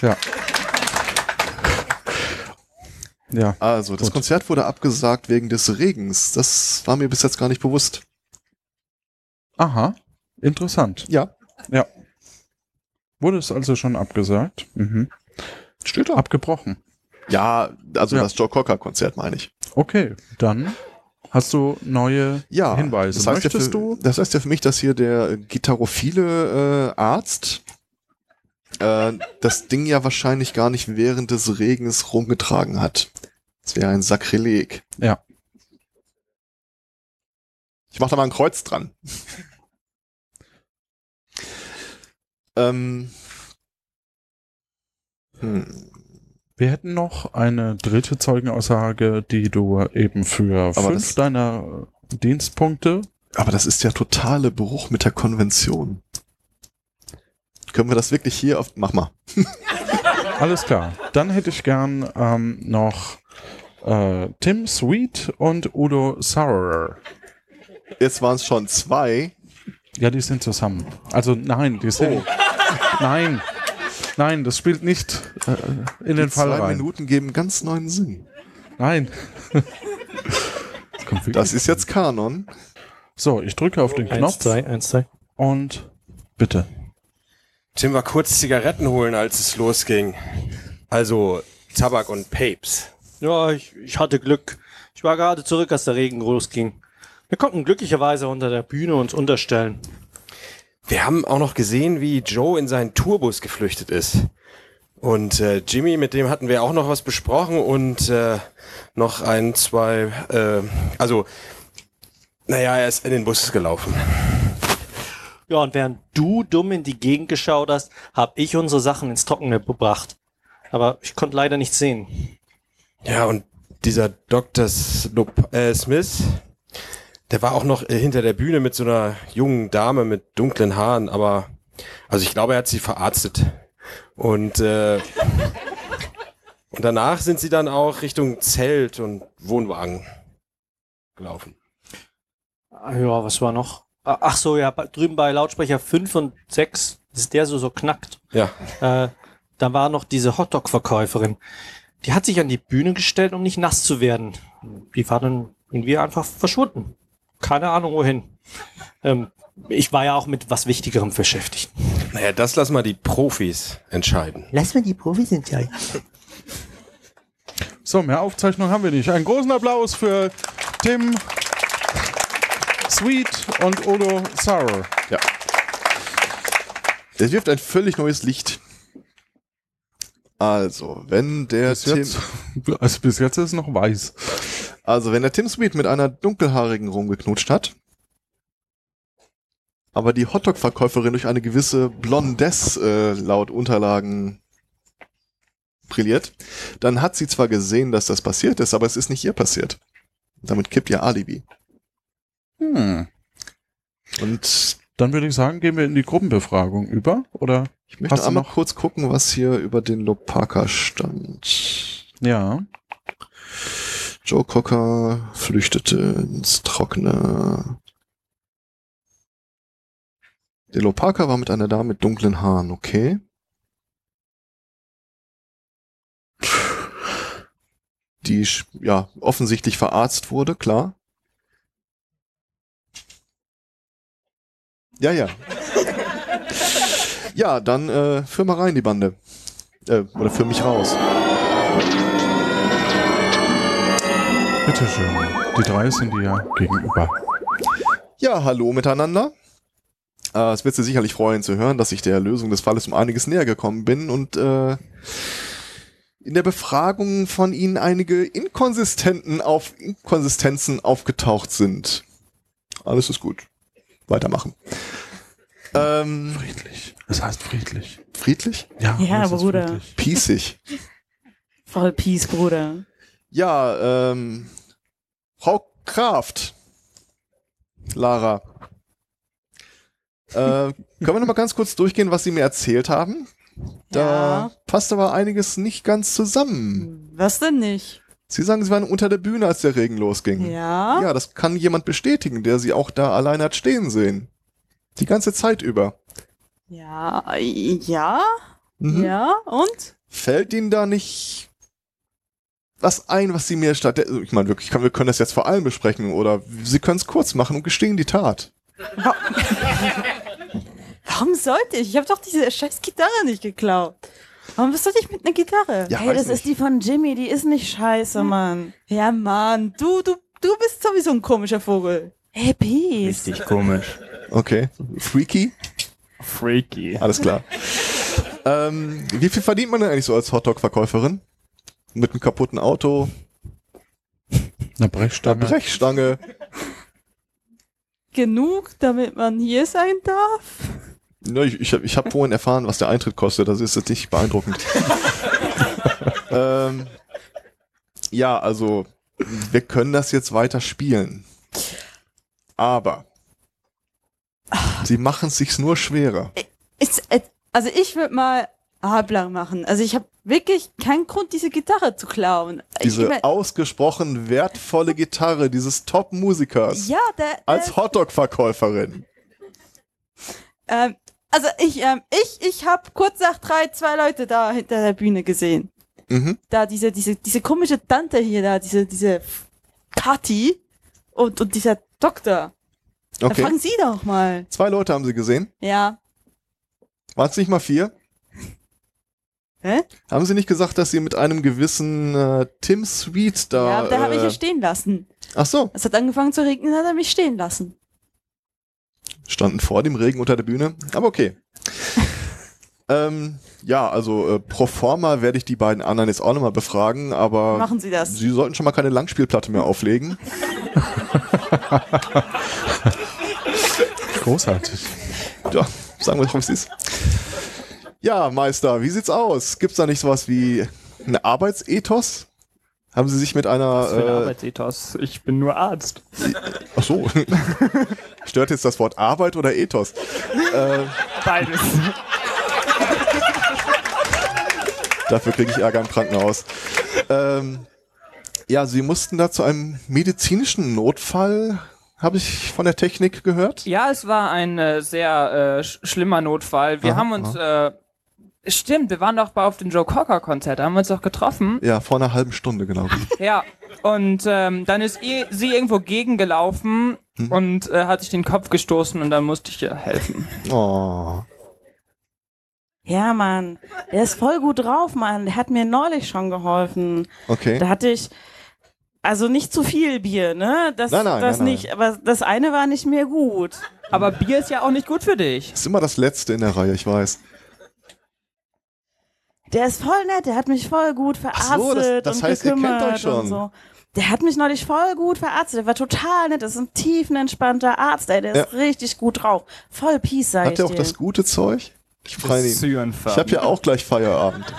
ja. Ja. Also, das gut. Konzert wurde abgesagt wegen des Regens. Das war mir bis jetzt gar nicht bewusst. Aha. Interessant. Ja. Ja. Wurde es also schon abgesagt? Mhm. Steht da. Abgebrochen. Ja, also Ja. das Joe Cocker-Konzert meine ich. Okay, dann hast du neue Ja, Hinweise. Das heißt, ja Möchtest für, du? das heißt ja für mich, dass hier der gitarrophile äh, Arzt äh, das Ding ja wahrscheinlich gar nicht während des Regens rumgetragen hat. Das wäre ein Sakrileg. Ja. Ich mach da mal ein Kreuz dran. ähm. Hm. Wir hätten noch eine dritte Zeugenaussage, die du eben für Aber fünf deiner Dienstpunkte. Aber das ist der totale Bruch mit der Konvention. Können wir das wirklich hier auf. Mach mal. (laughs) Alles klar. Dann hätte ich gern ähm, noch äh, Tim Sweet und Udo Sauer. Jetzt waren es schon zwei. Ja, die sind zusammen. Also nein, die sind. Nein. Nein, das spielt nicht äh, in den Fall zwei rein. Minuten geben ganz neuen Sinn. Nein. Das ist jetzt Kanon. So, ich drücke auf den Eins, Knopf. zwei, eins, zwei. Und bitte. Tim war kurz Zigaretten holen, als es losging. Also Tabak und Papes. Ja, ich, ich hatte Glück. Ich war gerade zurück, als der Regen losging. Wir konnten glücklicherweise unter der Bühne uns unterstellen. Haben auch noch gesehen, wie Joe in seinen Tourbus geflüchtet ist. Und äh, Jimmy, mit dem hatten wir auch noch was besprochen und äh, noch ein, zwei, äh, also, naja, er ist in den Bus gelaufen. Ja, und während du dumm in die Gegend geschaut hast, habe ich unsere Sachen ins Trockene gebracht. Aber ich konnte leider nichts sehen. Ja, und dieser Dr. Slup äh, Smith, der war auch noch äh, hinter der Bühne mit so einer jungen Dame mit dunklen Haaren, aber also ich glaube, er hat sie verarztet. Und, äh, und danach sind sie dann auch Richtung Zelt und Wohnwagen gelaufen. Ah, Ja, was war noch? Ah, Ach so, ja, drüben bei Lautsprecher 5 und 6 ist der so, so knackt. Ja. Äh, da war noch diese Hotdog-Verkäuferin. Die hat sich an die Bühne gestellt, um nicht nass zu werden. Die war dann irgendwie einfach verschwunden. Keine Ahnung wohin. Ähm, ich war ja auch mit was Wichtigerem beschäftigt. Naja, das lassen mal die Profis entscheiden. Lass mal die Profis entscheiden. So, mehr Aufzeichnung haben wir nicht. Einen großen Applaus für Tim Sweet und Odo Sauer. Ja. Es wirft ein völlig neues Licht. Also, wenn der Bis Tim, jetzt, (laughs) also bis jetzt ist es noch weiß. Also wenn der Tim Sweet mit einer dunkelhaarigen rumgeknutscht hat, aber die Hotdog-Verkäuferin durch eine gewisse Blondesse äh, laut Unterlagen brilliert, dann hat sie zwar gesehen, dass das passiert ist, aber es ist nicht ihr passiert. Damit kippt ihr Alibi. Hm. Und Dann würde ich sagen, gehen wir in die Gruppenbefragung über, oder? ich möchte einmal noch? kurz gucken, was hier über den Lopaka stand. Ja. Joe Cocker flüchtete ins Trockene. Der Lopaka war mit einer Dame mit dunklen Haaren, okay. Die ja offensichtlich verarztet wurde, klar. Ja, ja. Ja, dann äh, führ mal rein die Bande. Äh, oder führ mich raus. Bitteschön. Die drei sind dir ja gegenüber. Ja, hallo miteinander. Äh, es wird Sie sicherlich freuen zu hören, dass ich der Lösung des Falles um einiges näher gekommen bin und äh, in der Befragung von Ihnen einige Inkonsistenten auf Inkonsistenzen aufgetaucht sind. Alles ist gut. Weitermachen. Ähm, friedlich. Es heißt friedlich. Friedlich? Ja, Ja, Bruder. friedlich. Piesig. Voll Peace, Bruder. Ja, ähm, Frau Kraft. Lara. Äh, können wir noch mal ganz kurz durchgehen, was Sie mir erzählt haben? Da Ja. passt aber einiges nicht ganz zusammen. Was denn nicht? Sie sagen, Sie waren unter der Bühne, als der Regen losging. Ja. Ja, das kann jemand bestätigen, der Sie auch da allein hat stehen sehen. Die ganze Zeit über. Ja, ja, Mhm. ja, und? Fällt Ihnen da nicht was ein, was Sie mir statt... Ich meine, wirklich, wir können das jetzt vor allem besprechen oder Sie können es kurz machen und gestehen die Tat. Warum sollte ich? Ich habe doch diese scheiß Gitarre nicht geklaut. Warum bist du nicht mit einer Gitarre? Ja, hey, das nicht. ist die von Jimmy, die ist nicht scheiße, Mann. Ja, Mann, du, du, du bist sowieso ein komischer Vogel. Hey, Peace. Richtig komisch. Okay. Freaky? Freaky. Alles klar. ähm, wie viel verdient man denn eigentlich so als Hotdog-Verkäuferin? Mit einem kaputten Auto, Eine Brechstange. einer Brechstange. Genug, damit man hier sein darf? Ja, ich ich habe ich hab vorhin erfahren, was der Eintritt kostet. Das ist jetzt nicht beeindruckend. (laughs) ähm, ja, also wir können das jetzt weiter spielen. Aber sie machen es sich nur schwerer. Ist, äh, also ich würde mal halblang machen. Also ich habe wirklich keinen Grund, diese Gitarre zu klauen. ich, Diese mein- ausgesprochen wertvolle Gitarre dieses Top-Musikers ja, der, als Hotdog-Verkäuferin. Ähm, also ich, ähm, ich, ich habe kurz nach drei zwei Leute da hinter der Bühne gesehen. Mhm. Da diese, diese, diese komische Tante hier da, diese, diese Kathi und, und dieser Doktor. Da Okay. fragen Sie doch mal. Zwei Leute haben sie gesehen. Ja. Waren es nicht mal vier? Hä? Haben sie nicht gesagt, dass sie mit einem gewissen äh, Tim Sweet da. ja, der habe ich äh, ja stehen lassen. Ach so, Es hat angefangen zu regnen, hat er mich stehen lassen. Standen vor dem Regen unter der Bühne, aber okay. (laughs) ähm, ja, also äh, pro forma werde ich die beiden anderen jetzt auch nochmal befragen, aber Machen Sie das. Sie sollten schon mal keine Langspielplatte mehr auflegen. (laughs) Großartig. Ja, sagen wir doch, wie es ist. Ja, Meister, wie sieht's aus? Gibt's da nicht sowas wie ein Arbeitsethos? Haben Sie sich mit einer... Was für ein äh, Arbeitsethos? Ich bin nur Arzt. Ach so. (laughs) Stört jetzt das Wort Arbeit oder Ethos? Äh, Beides. dafür kriege ich Ärger im Krankenhaus. Ähm, ja, Sie mussten da zu einem medizinischen Notfall, habe ich von der Technik gehört. Ja, es war ein äh, sehr äh, sch schlimmer Notfall. Wir Aha, haben uns, äh, stimmt, wir waren doch bei auf dem Joe Cocker Konzert, da haben wir uns doch getroffen. Ja, vor einer halben Stunde, genau. Ja, und ähm, dann ist ihr, sie irgendwo gegengelaufen Hm. und äh, hat sich den Kopf gestoßen und dann musste ich ihr helfen. Oh. Ja, Mann. Der ist voll gut drauf, Mann. Der hat mir neulich schon geholfen. Okay. Da hatte ich, also nicht zu viel Bier, ne? Das, Nein, nein, das nein, nein. nicht, aber das eine war nicht mehr gut. Aber Bier ist ja auch nicht gut für dich. Ist immer das Letzte in der Reihe, ich weiß. Der ist voll nett, der hat mich voll gut verarztet so, das- das und heißt, ihr kennt gekümmert euch schon. und so. Der hat mich neulich voll gut verarztet. Der war total nett. Das ist ein tiefenentspannter Arzt, ey. Der ist Ja. richtig gut drauf. Voll Peace, sag Hat ich der auch dir. das gute Zeug? Ich freue. Zyanfarben. Ich habe ja auch gleich Feierabend. (laughs)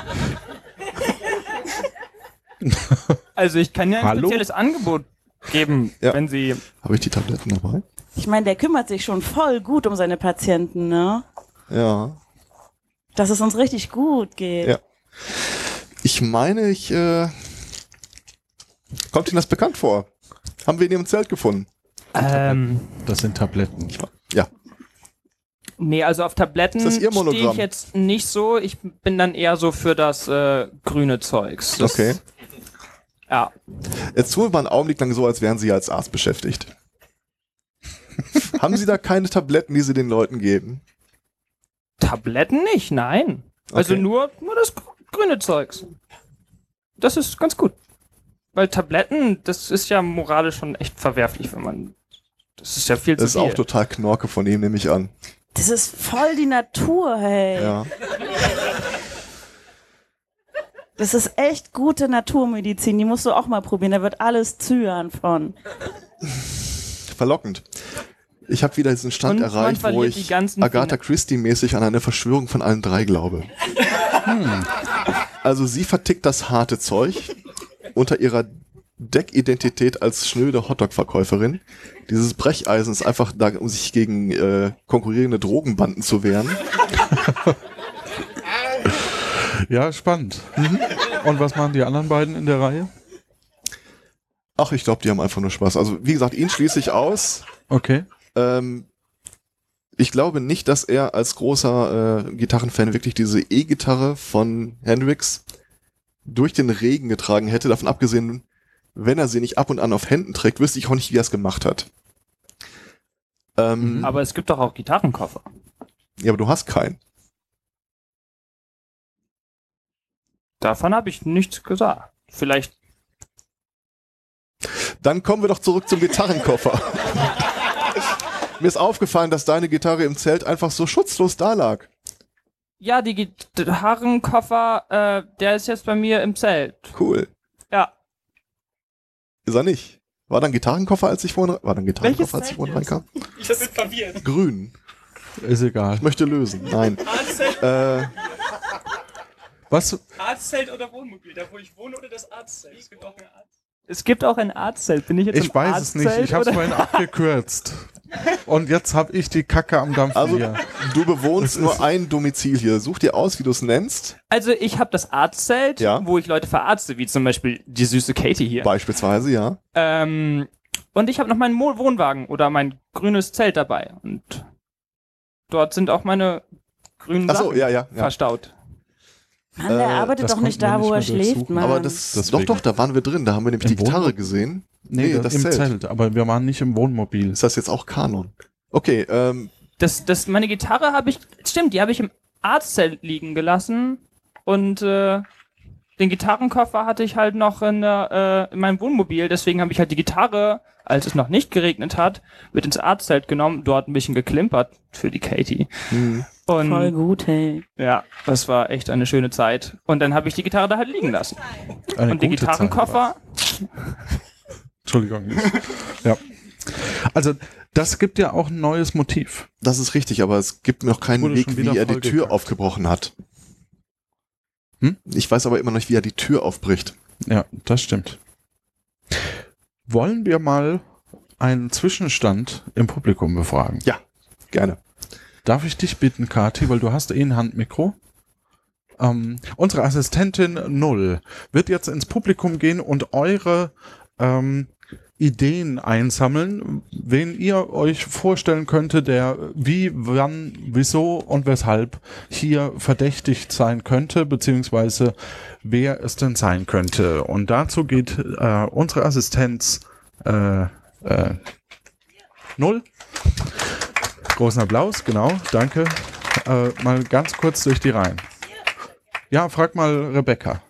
Also ich kann ja ein Hallo? spezielles Angebot geben, wenn sie. Habe ich die Tabletten dabei? Ich meine, der kümmert sich schon voll gut um seine Patienten, ne? Ja. Dass es uns richtig gut geht. Ja. Ich meine, ich. Äh, kommt Ihnen das bekannt vor? Haben wir in Ihrem Zelt gefunden? Ähm, Das sind Tabletten. Ja. Nee, also auf Tabletten Ist das Ihr stehe ich jetzt nicht so. Ich bin dann eher so für das äh, grüne Zeugs. Das, Okay. Ja. Jetzt tun wir mal einen Augenblick lang so, als wären Sie als Arzt beschäftigt. Haben Sie da keine Tabletten, die Sie den Leuten geben? Tabletten nicht, nein. Also Okay. nur, nur das grüne Zeugs. Das ist ganz gut. Weil Tabletten, das ist ja moralisch schon echt verwerflich, wenn man. Das ist ja viel Das zu ist viel. auch total Knorke von ihm, nehme ich an. Das ist voll die Natur, hey. Ja. Das ist echt gute Naturmedizin. Die musst du auch mal probieren. Da wird alles Zyan von. Verlockend. Ich habe wieder diesen Stand Und erreicht, wo ich Agatha. Christie-mäßig an eine Verschwörung von allen drei glaube. Also sie vertickt das harte Zeug unter ihrer Deckidentität als schnöde Hotdog-Verkäuferin. Dieses Brecheisen ist einfach da, um sich gegen äh, konkurrierende Drogenbanden zu wehren. Ja, spannend. Und was machen die anderen beiden in der Reihe? Ach, ich glaube, die haben einfach nur Spaß. Also, wie gesagt, ihn schließe ich aus. Okay. Ähm, ich glaube nicht, dass er als großer äh, Gitarrenfan wirklich diese E-Gitarre von Hendrix durch den Regen getragen hätte. Davon abgesehen, wenn er sie nicht ab und an auf Händen trägt, wüsste ich auch nicht, wie er es gemacht hat. Ähm, Aber es gibt doch auch Gitarrenkoffer. ja, aber du hast keinen. Davon habe ich nichts gesagt. Vielleicht. Dann kommen wir doch zurück zum Gitarrenkoffer. (laughs) Mir ist aufgefallen, dass deine Gitarre im Zelt einfach so schutzlos dalag. Ja, die Gitarrenkoffer, äh, der ist jetzt bei mir im Zelt. Cool. Ja. Ist er nicht? War da ein Gitarrenkoffer, als ich vorhin, war da ein Gitarrenkoffer, als ich vorhin reinkam? Ich bin verwirrt. Grün. Ist egal. Ich möchte lösen. Nein. (laughs) äh, Was? Arztzelt oder Wohnmobil? Da wo ich wohne oder das Arztzelt? Es gibt auch ein Arztzelt. Es gibt auch ein Arztzelt. Bin ich jetzt Ich im weiß es nicht. Arztzelt Ich habe es vorhin (laughs) abgekürzt. Und jetzt habe ich die Kacke am Dampfen Also, hier. du bewohnst nur ein Domizil hier. Such dir aus, wie du es nennst. Also ich habe das Arztzelt, Ja. wo ich Leute verarzte, wie zum Beispiel die süße Katie hier. Beispielsweise, ja. Ähm, und ich habe noch meinen Mo Wohnwagen oder mein grünes Zelt dabei. Und dort sind auch meine grünen Ach so, Sachen ja, ja, ja. verstaut. Mann, der Äh, arbeitet das doch nicht da, nicht wo er schläft. Mann. Aber das, Deswegen. doch, doch, da waren wir drin. Da haben wir nämlich Im die Gitarre Wohnmobil? gesehen. Nee, das im Zelt. Aber wir waren nicht im Wohnmobil. Ist das jetzt auch Kanon? Okay, ähm, Das, das, meine Gitarre habe ich, stimmt, die habe ich im Arztzelt liegen gelassen und äh, den Gitarrenkoffer hatte ich halt noch in, der, äh, in meinem Wohnmobil, deswegen habe ich halt die Gitarre, als es noch nicht geregnet hat, mit ins Arztzelt genommen, dort ein bisschen geklimpert für die Katie. Und Voll gut, hey. ja, das war echt eine schöne Zeit. Und dann habe ich die Gitarre da halt liegen lassen. Eine Und den gute Zeit Gitarrenkoffer, Entschuldigung. ja. Also, das gibt ja auch ein neues Motiv. Das ist richtig, aber es gibt noch keinen Weg, wie er die. Tür aufgebrochen hat. Hm? Ich weiß aber immer noch nicht, wie er die Tür aufbricht. Ja, das stimmt. Wollen wir mal einen Zwischenstand im Publikum befragen? Ja, gerne. Darf ich dich bitten, Kati, weil du hast eh ein Handmikro? Ähm, unsere Assistentin Null wird jetzt ins Publikum gehen und eure ähm, Ideen einsammeln, wen ihr euch vorstellen könnte, der wie, wann, wieso und weshalb hier verdächtigt sein könnte, beziehungsweise wer es denn sein könnte. Und dazu geht äh, unsere Assistenz äh, äh, Null. Großen Applaus, genau, danke. Äh, mal ganz kurz durch die Reihen. Ja, frag mal Rebecca.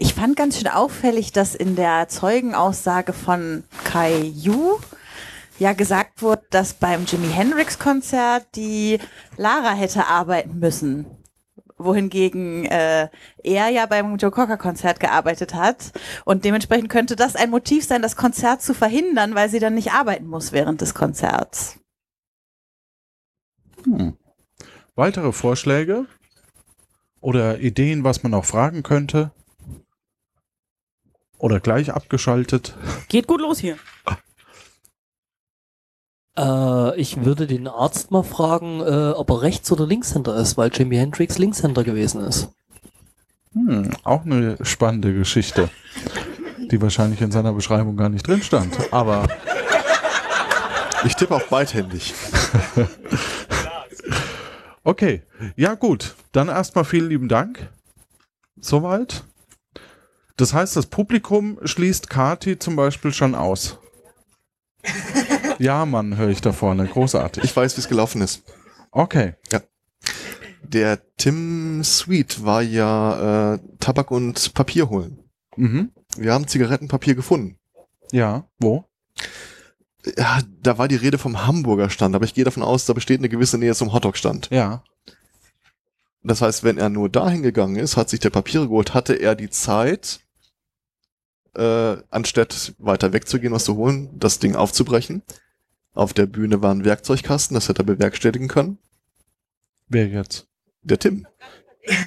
Ich fand ganz schön auffällig, dass in der Zeugenaussage von Kai Yu ja gesagt wurde, dass beim Jimi Hendrix Konzert die Lara hätte arbeiten müssen. Wohingegen äh, er ja beim Joe Cocker Konzert gearbeitet hat. Und dementsprechend könnte das ein Motiv sein, das Konzert zu verhindern, weil sie dann nicht arbeiten muss während des Konzerts. Hm. Weitere Vorschläge oder Ideen, was man noch fragen könnte? Oder gleich abgeschaltet? Geht gut los hier. Äh, ich würde den Arzt mal fragen, äh, ob er Rechts- oder Linkshänder ist, weil Jimi Hendrix Linkshänder gewesen ist. Hm, auch eine spannende Geschichte, die wahrscheinlich in seiner Beschreibung gar nicht drin stand. Aber ich tippe auf beidhändig. (laughs) okay, ja gut. Dann erstmal vielen lieben Dank. Soweit. Das heißt, das Publikum schließt Kati zum Beispiel schon aus. Ja, Mann, höre ich da vorne. Großartig. Ich weiß, wie es gelaufen ist. Okay. Ja. Der Tim Sweet war ja äh, Tabak und Papier holen. Mhm. Wir haben Zigarettenpapier gefunden. Ja, wo? Ja, da war die Rede vom Hamburger Stand, aber ich gehe davon aus, da besteht eine gewisse Nähe zum Hotdog-Stand. Ja. Das heißt, wenn er nur dahin gegangen ist, hat sich der Papiere geholt, hatte er die Zeit, äh, anstatt weiter wegzugehen, was zu holen, das Ding aufzubrechen. Auf der Bühne war ein Werkzeugkasten, das hätte er bewerkstelligen können. Wer jetzt? Der Tim.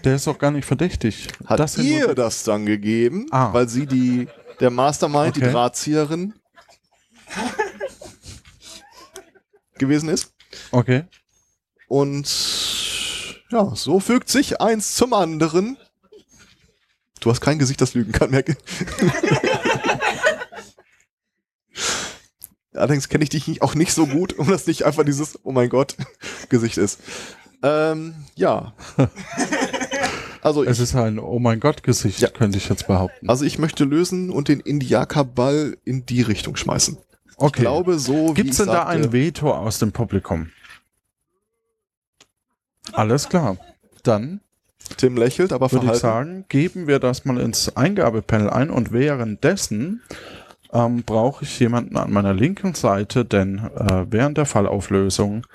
Der ist doch gar nicht verdächtig. Hat Das ihr das dann gegeben, Ah. weil sie die, der Mastermind, die Okay. Drahtzieherin gewesen ist. Okay. Und ja, so fügt sich eins zum anderen. Du hast kein Gesicht, das lügen kann, merke. (laughs) Allerdings kenne ich dich auch nicht so gut, um das nicht einfach dieses Oh mein Gott Gesicht ist. Ähm, ja. (laughs) Also es ist ein Oh mein Gott Gesicht, könnte ich jetzt behaupten. Also ich möchte lösen und den Indiaka-Ball in die Richtung schmeißen. Okay. Ich glaube so, Gibt's ich denn da sagte- ein Veto aus dem Publikum? Alles klar. Dann Tim lächelt, aber würde ich verhalten. sagen, geben wir das mal ins Eingabepanel ein und währenddessen ähm, brauche ich jemanden an meiner linken Seite, denn äh, während der Fallauflösung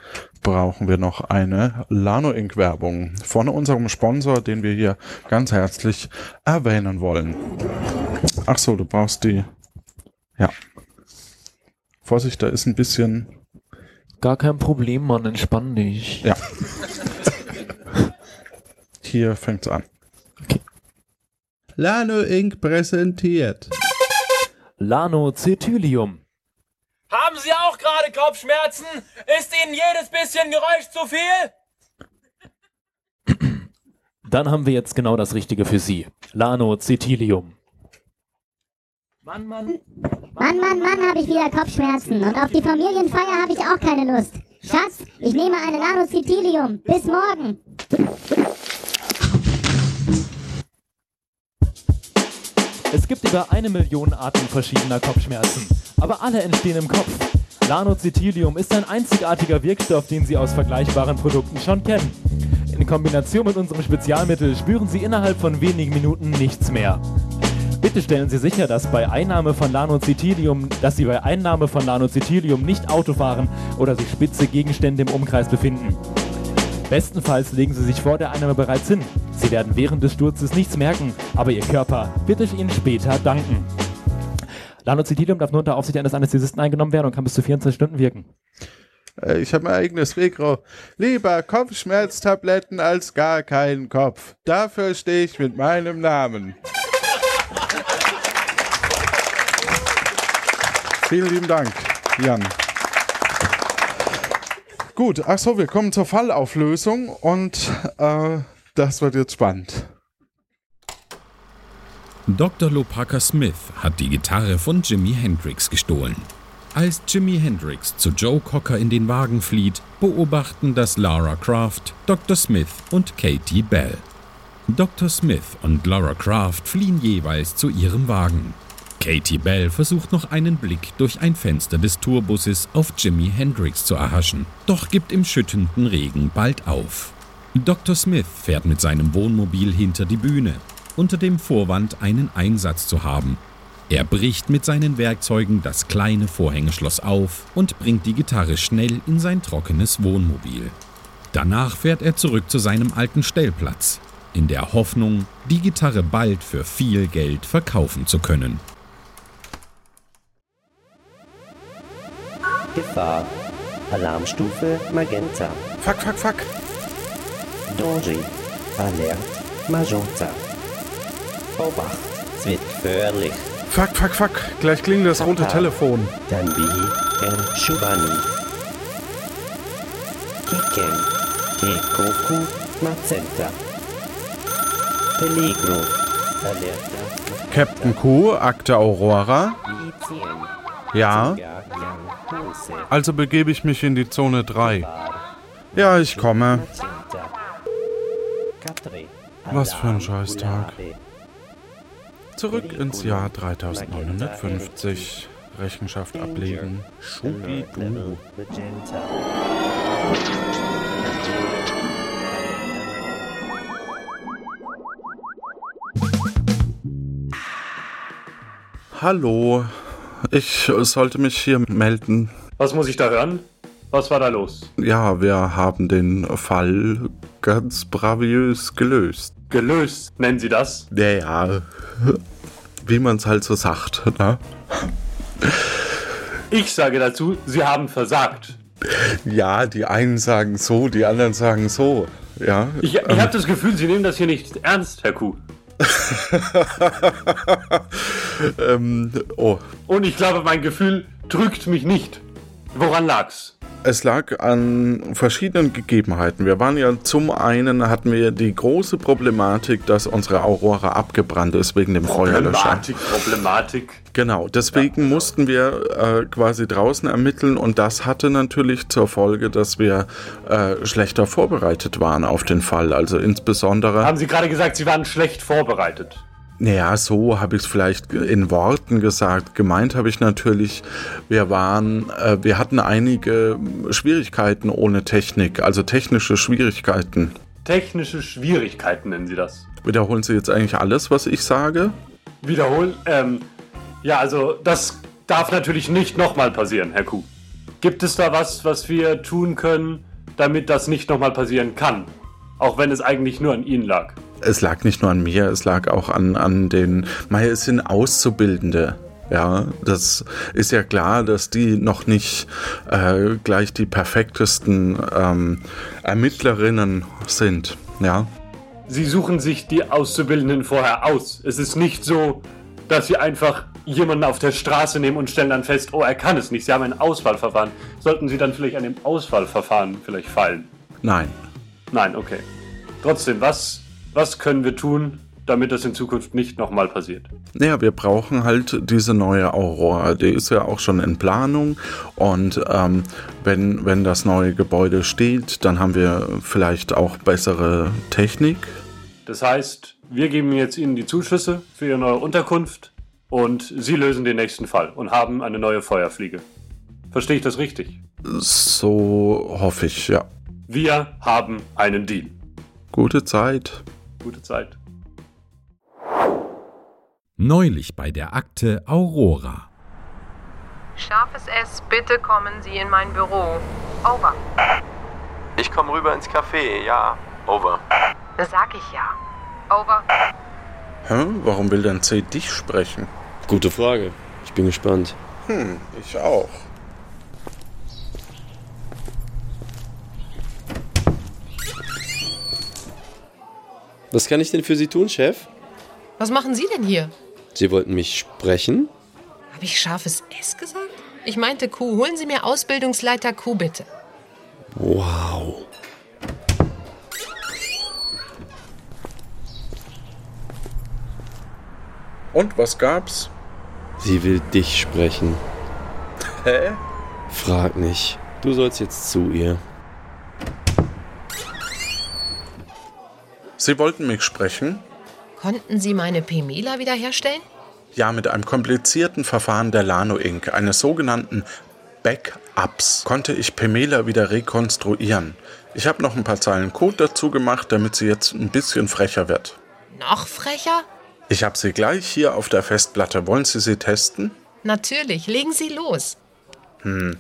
brauchen wir noch eine Lano Ink Werbung von unserem Sponsor, den wir hier ganz herzlich erwähnen wollen. Ach so, du brauchst die. Ja. Vorsicht, da ist ein bisschen. Gar kein Problem, Mann, entspann dich. Ja. (laughs) Hier fängt's an. Lano Inc. präsentiert. Lano Cetylium. Haben Sie auch gerade Kopfschmerzen? Ist Ihnen jedes bisschen Geräusch zu viel? Dann haben wir jetzt genau das Richtige für Sie. Lano Cetylium. Mann, Mann. Mann, Mann, Mann, habe ich wieder Kopfschmerzen. Und auf die Familienfeier habe ich auch keine Lust. Schatz, ich nehme eine Nanocitilium. Bis morgen. Es gibt über eine Million Arten verschiedener Kopfschmerzen, aber alle entstehen im Kopf. Lanozitilium ist ein einzigartiger Wirkstoff, den Sie aus vergleichbaren Produkten schon kennen. In Kombination mit unserem Spezialmittel spüren Sie innerhalb von wenigen Minuten nichts mehr. Bitte stellen Sie sicher, dass bei Einnahme von Lanozitilium, dass Sie bei Einnahme von Lanozitilium nicht Auto fahren oder sich spitze Gegenstände im Umkreis befinden. Bestenfalls legen Sie sich vor der Einnahme bereits hin. Sie werden während des Sturzes nichts merken, aber Ihr Körper wird es Ihnen später danken. Lanozitilium darf nur unter Aufsicht eines Anästhesisten eingenommen werden und kann bis zu 24 Stunden wirken. Äh, Ich habe mein eigenes Mikro. Lieber Kopfschmerztabletten als gar keinen Kopf. Dafür stehe ich mit meinem Namen. Vielen lieben Dank, Jan. Gut, ach so, wir kommen zur Fallauflösung und äh, das wird jetzt spannend. Dr. Lopaka Smith hat die Gitarre von Jimi Hendrix gestohlen. Als Jimi Hendrix zu Joe Cocker in den Wagen flieht, beobachten das Lara Croft, Dr. Smith und Katie Bell. Dr. Smith und Laura Croft fliehen jeweils zu ihrem Wagen. Katie Bell versucht noch einen Blick durch ein Fenster des Tourbusses auf Jimi Hendrix zu erhaschen, doch gibt im schüttenden Regen bald auf. Dr. Smith fährt mit seinem Wohnmobil hinter die Bühne, unter dem Vorwand, einen Einsatz zu haben. Er bricht mit seinen Werkzeugen das kleine Vorhängeschloss auf und bringt die Gitarre schnell in sein trockenes Wohnmobil. Danach fährt er zurück zu seinem alten Stellplatz, in der Hoffnung, die Gitarre bald für viel Geld verkaufen zu können. Gefahr. Alarmstufe Magenta. Fuck, fuck, fuck. Danger. Alert Magenta. Obacht. Es wird gefährlich. Fuck, fuck, fuck. Gleich klingelt das rote. Telefon. Danbi El Shubani. Kiken. Kekoku Magenta. Peligro. Alerta. Captain Q, Akte Aurora. Ja. Also begebe ich mich in die Zone 3. Ja, ich komme. Was für ein Scheißtag. Zurück ins Jahr 3950. Rechenschaft ablegen. Schubidu. Hallo, ich sollte mich hier melden. Was muss ich da hören? Was war da los? Ja, wir haben den Fall ganz braviös gelöst. Gelöst, nennen Sie das? Ja, ja. Wie man es halt so sagt, ne? Ich sage dazu, Sie haben versagt. Ja, die einen sagen so, die anderen sagen so. Ja. Ich, ich ähm, habe das Gefühl, Sie nehmen das hier nicht ernst, Herr Kuh. (laughs) ähm, oh, Und ich glaube, mein Gefühl trügt mich nicht. Woran lag's? Es lag an verschiedenen Gegebenheiten. Wir waren ja zum einen hatten wir die große Problematik, dass unsere Aurora abgebrannt ist wegen dem Feuerlöscher. Problematik, Problematik. Genau, deswegen mussten wir äh, quasi draußen ermitteln und das hatte natürlich zur Folge, dass wir äh, schlechter vorbereitet waren auf den Fall. Also insbesondere. Haben Sie gerade gesagt, Sie waren schlecht vorbereitet? Naja, so habe ich es vielleicht in Worten gesagt. Gemeint habe ich natürlich, wir waren, äh, wir hatten einige Schwierigkeiten ohne Technik, also technische Schwierigkeiten. Technische Schwierigkeiten nennen Sie das. Wiederholen Sie jetzt eigentlich alles, was ich sage? Wiederholen? Ähm, ja, also das darf natürlich nicht nochmal passieren, Herr Kuh. Gibt es da was, was wir tun können, damit das nicht nochmal passieren kann? Auch wenn es eigentlich nur an Ihnen lag. Es lag nicht nur an mir, es lag auch an, an den, Meier, es sind Auszubildende. Ja, das ist ja klar, dass die noch nicht äh, gleich die perfektesten ähm, Ermittlerinnen sind. Ja. Sie suchen sich die Auszubildenden vorher aus. Es ist nicht so, dass Sie einfach jemanden auf der Straße nehmen und stellen dann fest, oh, er kann es nicht. Sie haben ein Auswahlverfahren. Sollten Sie dann vielleicht an dem Auswahlverfahren vielleicht fallen? Nein. Nein, okay. Trotzdem, was, was können wir tun, damit das in Zukunft nicht nochmal passiert? Naja, wir brauchen halt diese neue Aurora. Die ist ja auch schon in Planung. Und ähm, wenn, wenn das neue Gebäude steht, dann haben wir vielleicht auch bessere Technik. Das heißt, wir geben jetzt Ihnen die Zuschüsse für Ihre neue Unterkunft und Sie lösen den nächsten Fall und haben eine neue Feuerfliege. Verstehe ich das richtig? So hoffe ich, ja. Wir haben einen Deal. Gute Zeit. Gute Zeit. Neulich bei der Akte Aurora. Scharfes S, bitte kommen Sie in mein Büro. Over. Ich komme rüber ins Café, ja. Over. Sag ich ja. Over. Hä? Warum will denn C dich sprechen? Gute Frage. Ich bin gespannt. Hm, ich auch. Was kann ich denn für Sie tun, Chef? Was machen Sie denn hier? Sie wollten mich sprechen? Habe ich scharfes S gesagt? Ich meinte Q. Holen Sie mir Ausbildungsleiter Q bitte. Wow. Und was gab's? Sie will dich sprechen. Hä? Frag nicht. Du sollst jetzt zu ihr. Sie wollten mich sprechen? Konnten Sie meine Pemela wiederherstellen? Ja, mit einem komplizierten Verfahren der Lano Inc., eines sogenannten Backups, konnte ich Pemela wieder rekonstruieren. Ich habe noch ein paar Zeilen Code dazu gemacht, damit sie jetzt ein bisschen frecher wird. Noch frecher? Ich habe sie gleich hier auf der Festplatte. Wollen Sie sie testen? Natürlich, legen Sie los. Hm,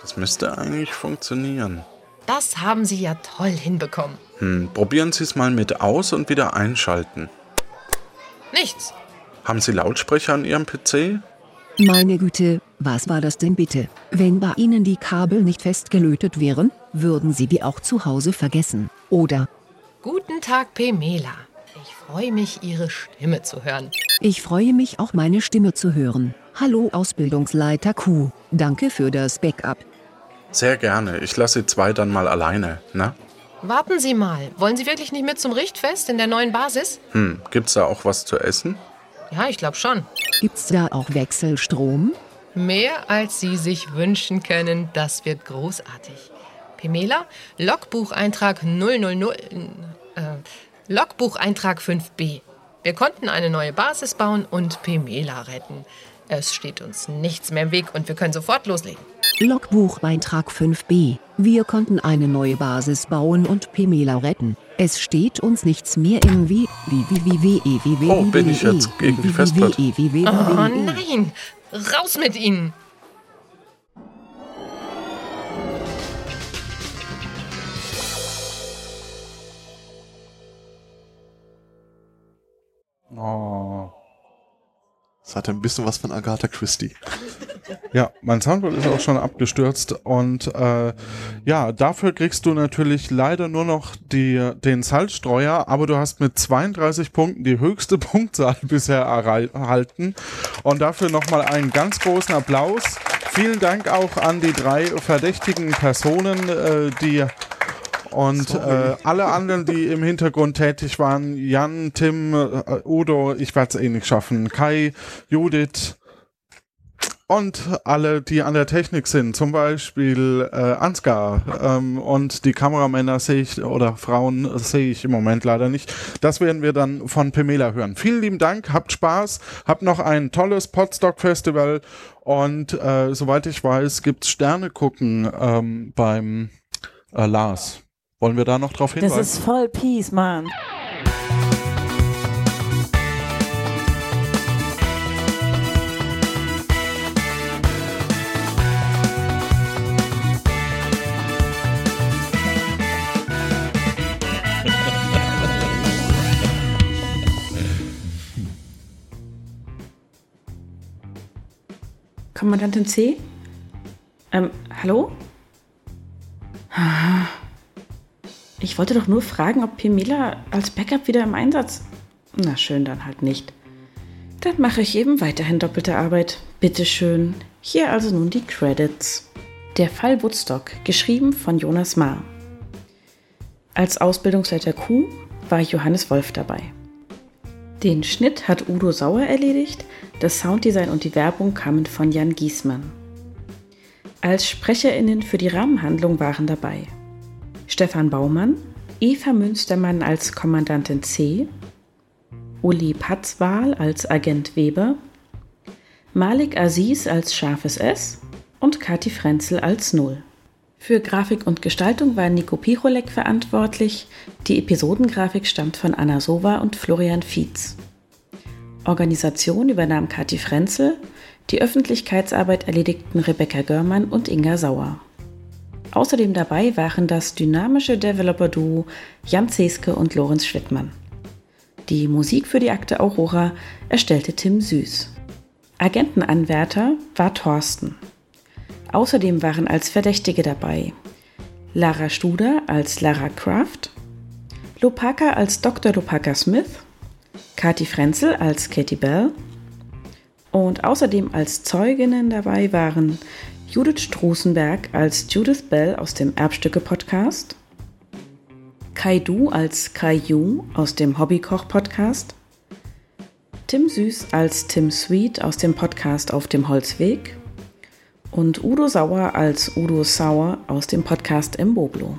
das müsste eigentlich funktionieren. Das haben Sie ja toll hinbekommen. Hm, probieren Sie es mal mit aus und wieder einschalten. Nichts. Haben Sie Lautsprecher an Ihrem PC? Meine Güte, was war das denn bitte? Wenn bei Ihnen die Kabel nicht festgelötet wären, würden Sie die auch zu Hause vergessen, oder? Guten Tag, Pemela. Ich freue mich, Ihre Stimme zu hören. Ich freue mich auch meine Stimme zu hören. Hallo Ausbildungsleiter Q, danke für das Backup. Sehr gerne. Ich lasse Sie zwei dann mal alleine, ne? Warten Sie mal. Wollen Sie wirklich nicht mit zum Richtfest in der neuen Basis? Hm, gibt's da auch was zu essen? Ja, ich glaube schon. Gibt's da auch Wechselstrom? Mehr als Sie sich wünschen können. Das wird großartig. Pemela, Logbucheintrag 000. Äh, Logbucheintrag 5b. Wir konnten eine neue Basis bauen und Pemela retten. Es steht uns nichts mehr im Weg und wir können sofort loslegen. Logbuchbeitrag 5b. Wir konnten eine neue Basis bauen und Pemela retten. Es steht uns nichts mehr im Wie. Wie, wie, wie, wie, wie, wie, wie, Oh, bin ich jetzt gegen die Festplatte? wie, wie, wie, Oh wie, nein! Raus mit Ihnen! Oh. Das hatte ein bisschen was von Agatha Christie. Ja, mein Soundboard ist auch schon abgestürzt und äh, ja, dafür kriegst du natürlich leider nur noch die, den Salzstreuer, aber du hast mit 32 Punkten die höchste (laughs) Punktzahl bisher erhalten und dafür nochmal einen ganz großen Applaus. Vielen Dank auch an die drei verdächtigen Personen, äh, die und äh, alle anderen, die im Hintergrund tätig waren, Jan, Tim, äh, Udo, ich werde es eh nicht schaffen, Kai, Judith und alle, die an der Technik sind, zum Beispiel äh, Ansgar ähm, und die Kameramänner sehe ich, oder Frauen sehe ich im Moment leider nicht. Das werden wir dann von Pamela hören. Vielen lieben Dank, habt Spaß, habt noch ein tolles Podstock Festival und äh, soweit ich weiß, gibt's Sterne gucken ähm, beim äh, Lars. Wollen wir da noch drauf hinweisen? Das ist voll Peace, Mann. Kommandantin C? Ähm, hallo? Ich wollte doch nur fragen, ob Pamela als Backup wieder im Einsatz. Na schön, dann halt nicht. Dann mache ich eben weiterhin doppelte Arbeit. Bitteschön. Hier also nun die Credits. Der Fall Woodstock, geschrieben von Jonas Mahr. Als Ausbildungsleiter Q war Johannes Wolf dabei. Den Schnitt hat Udo Sauer erledigt, das Sounddesign und die Werbung kamen von Jan Giesmann. Als SprecherInnen für die Rahmenhandlung waren dabei Stefan Baumann, Eva Münstermann als Kommandantin C, Uli Patzwahl als Agent Weber, Malik Aziz als Scharfes S und Kati Frenzel als Null. Für Grafik und Gestaltung war Nico Picholek verantwortlich. Die Episodengrafik stammt von Anna Sova und Florian Fietz. Organisation übernahm Kati Frenzel, die Öffentlichkeitsarbeit erledigten Rebecca Görmann und Inga Sauer. Außerdem dabei waren das dynamische Developer-Duo Jan Zeske und Lorenz Schwittmann. Die Musik für die Akte Aurora erstellte Tim Süß. Agentenanwärter war Thorsten. Außerdem waren als Verdächtige dabei Lara Studer als Lara Kraft, Lopaka als Dr. Lopaka Smith, Kati Frenzel als Katie Bell und außerdem als Zeuginnen dabei waren Judith Strußenberg als Judith Bell aus dem Erbstücke-Podcast, Kai Du als Kai Yu aus dem Hobbykoch-Podcast, Tim Süß als Tim Sweet aus dem Podcast Auf dem Holzweg. Und Udo Sauer als Udo Sauer aus dem Podcast Im Boblo.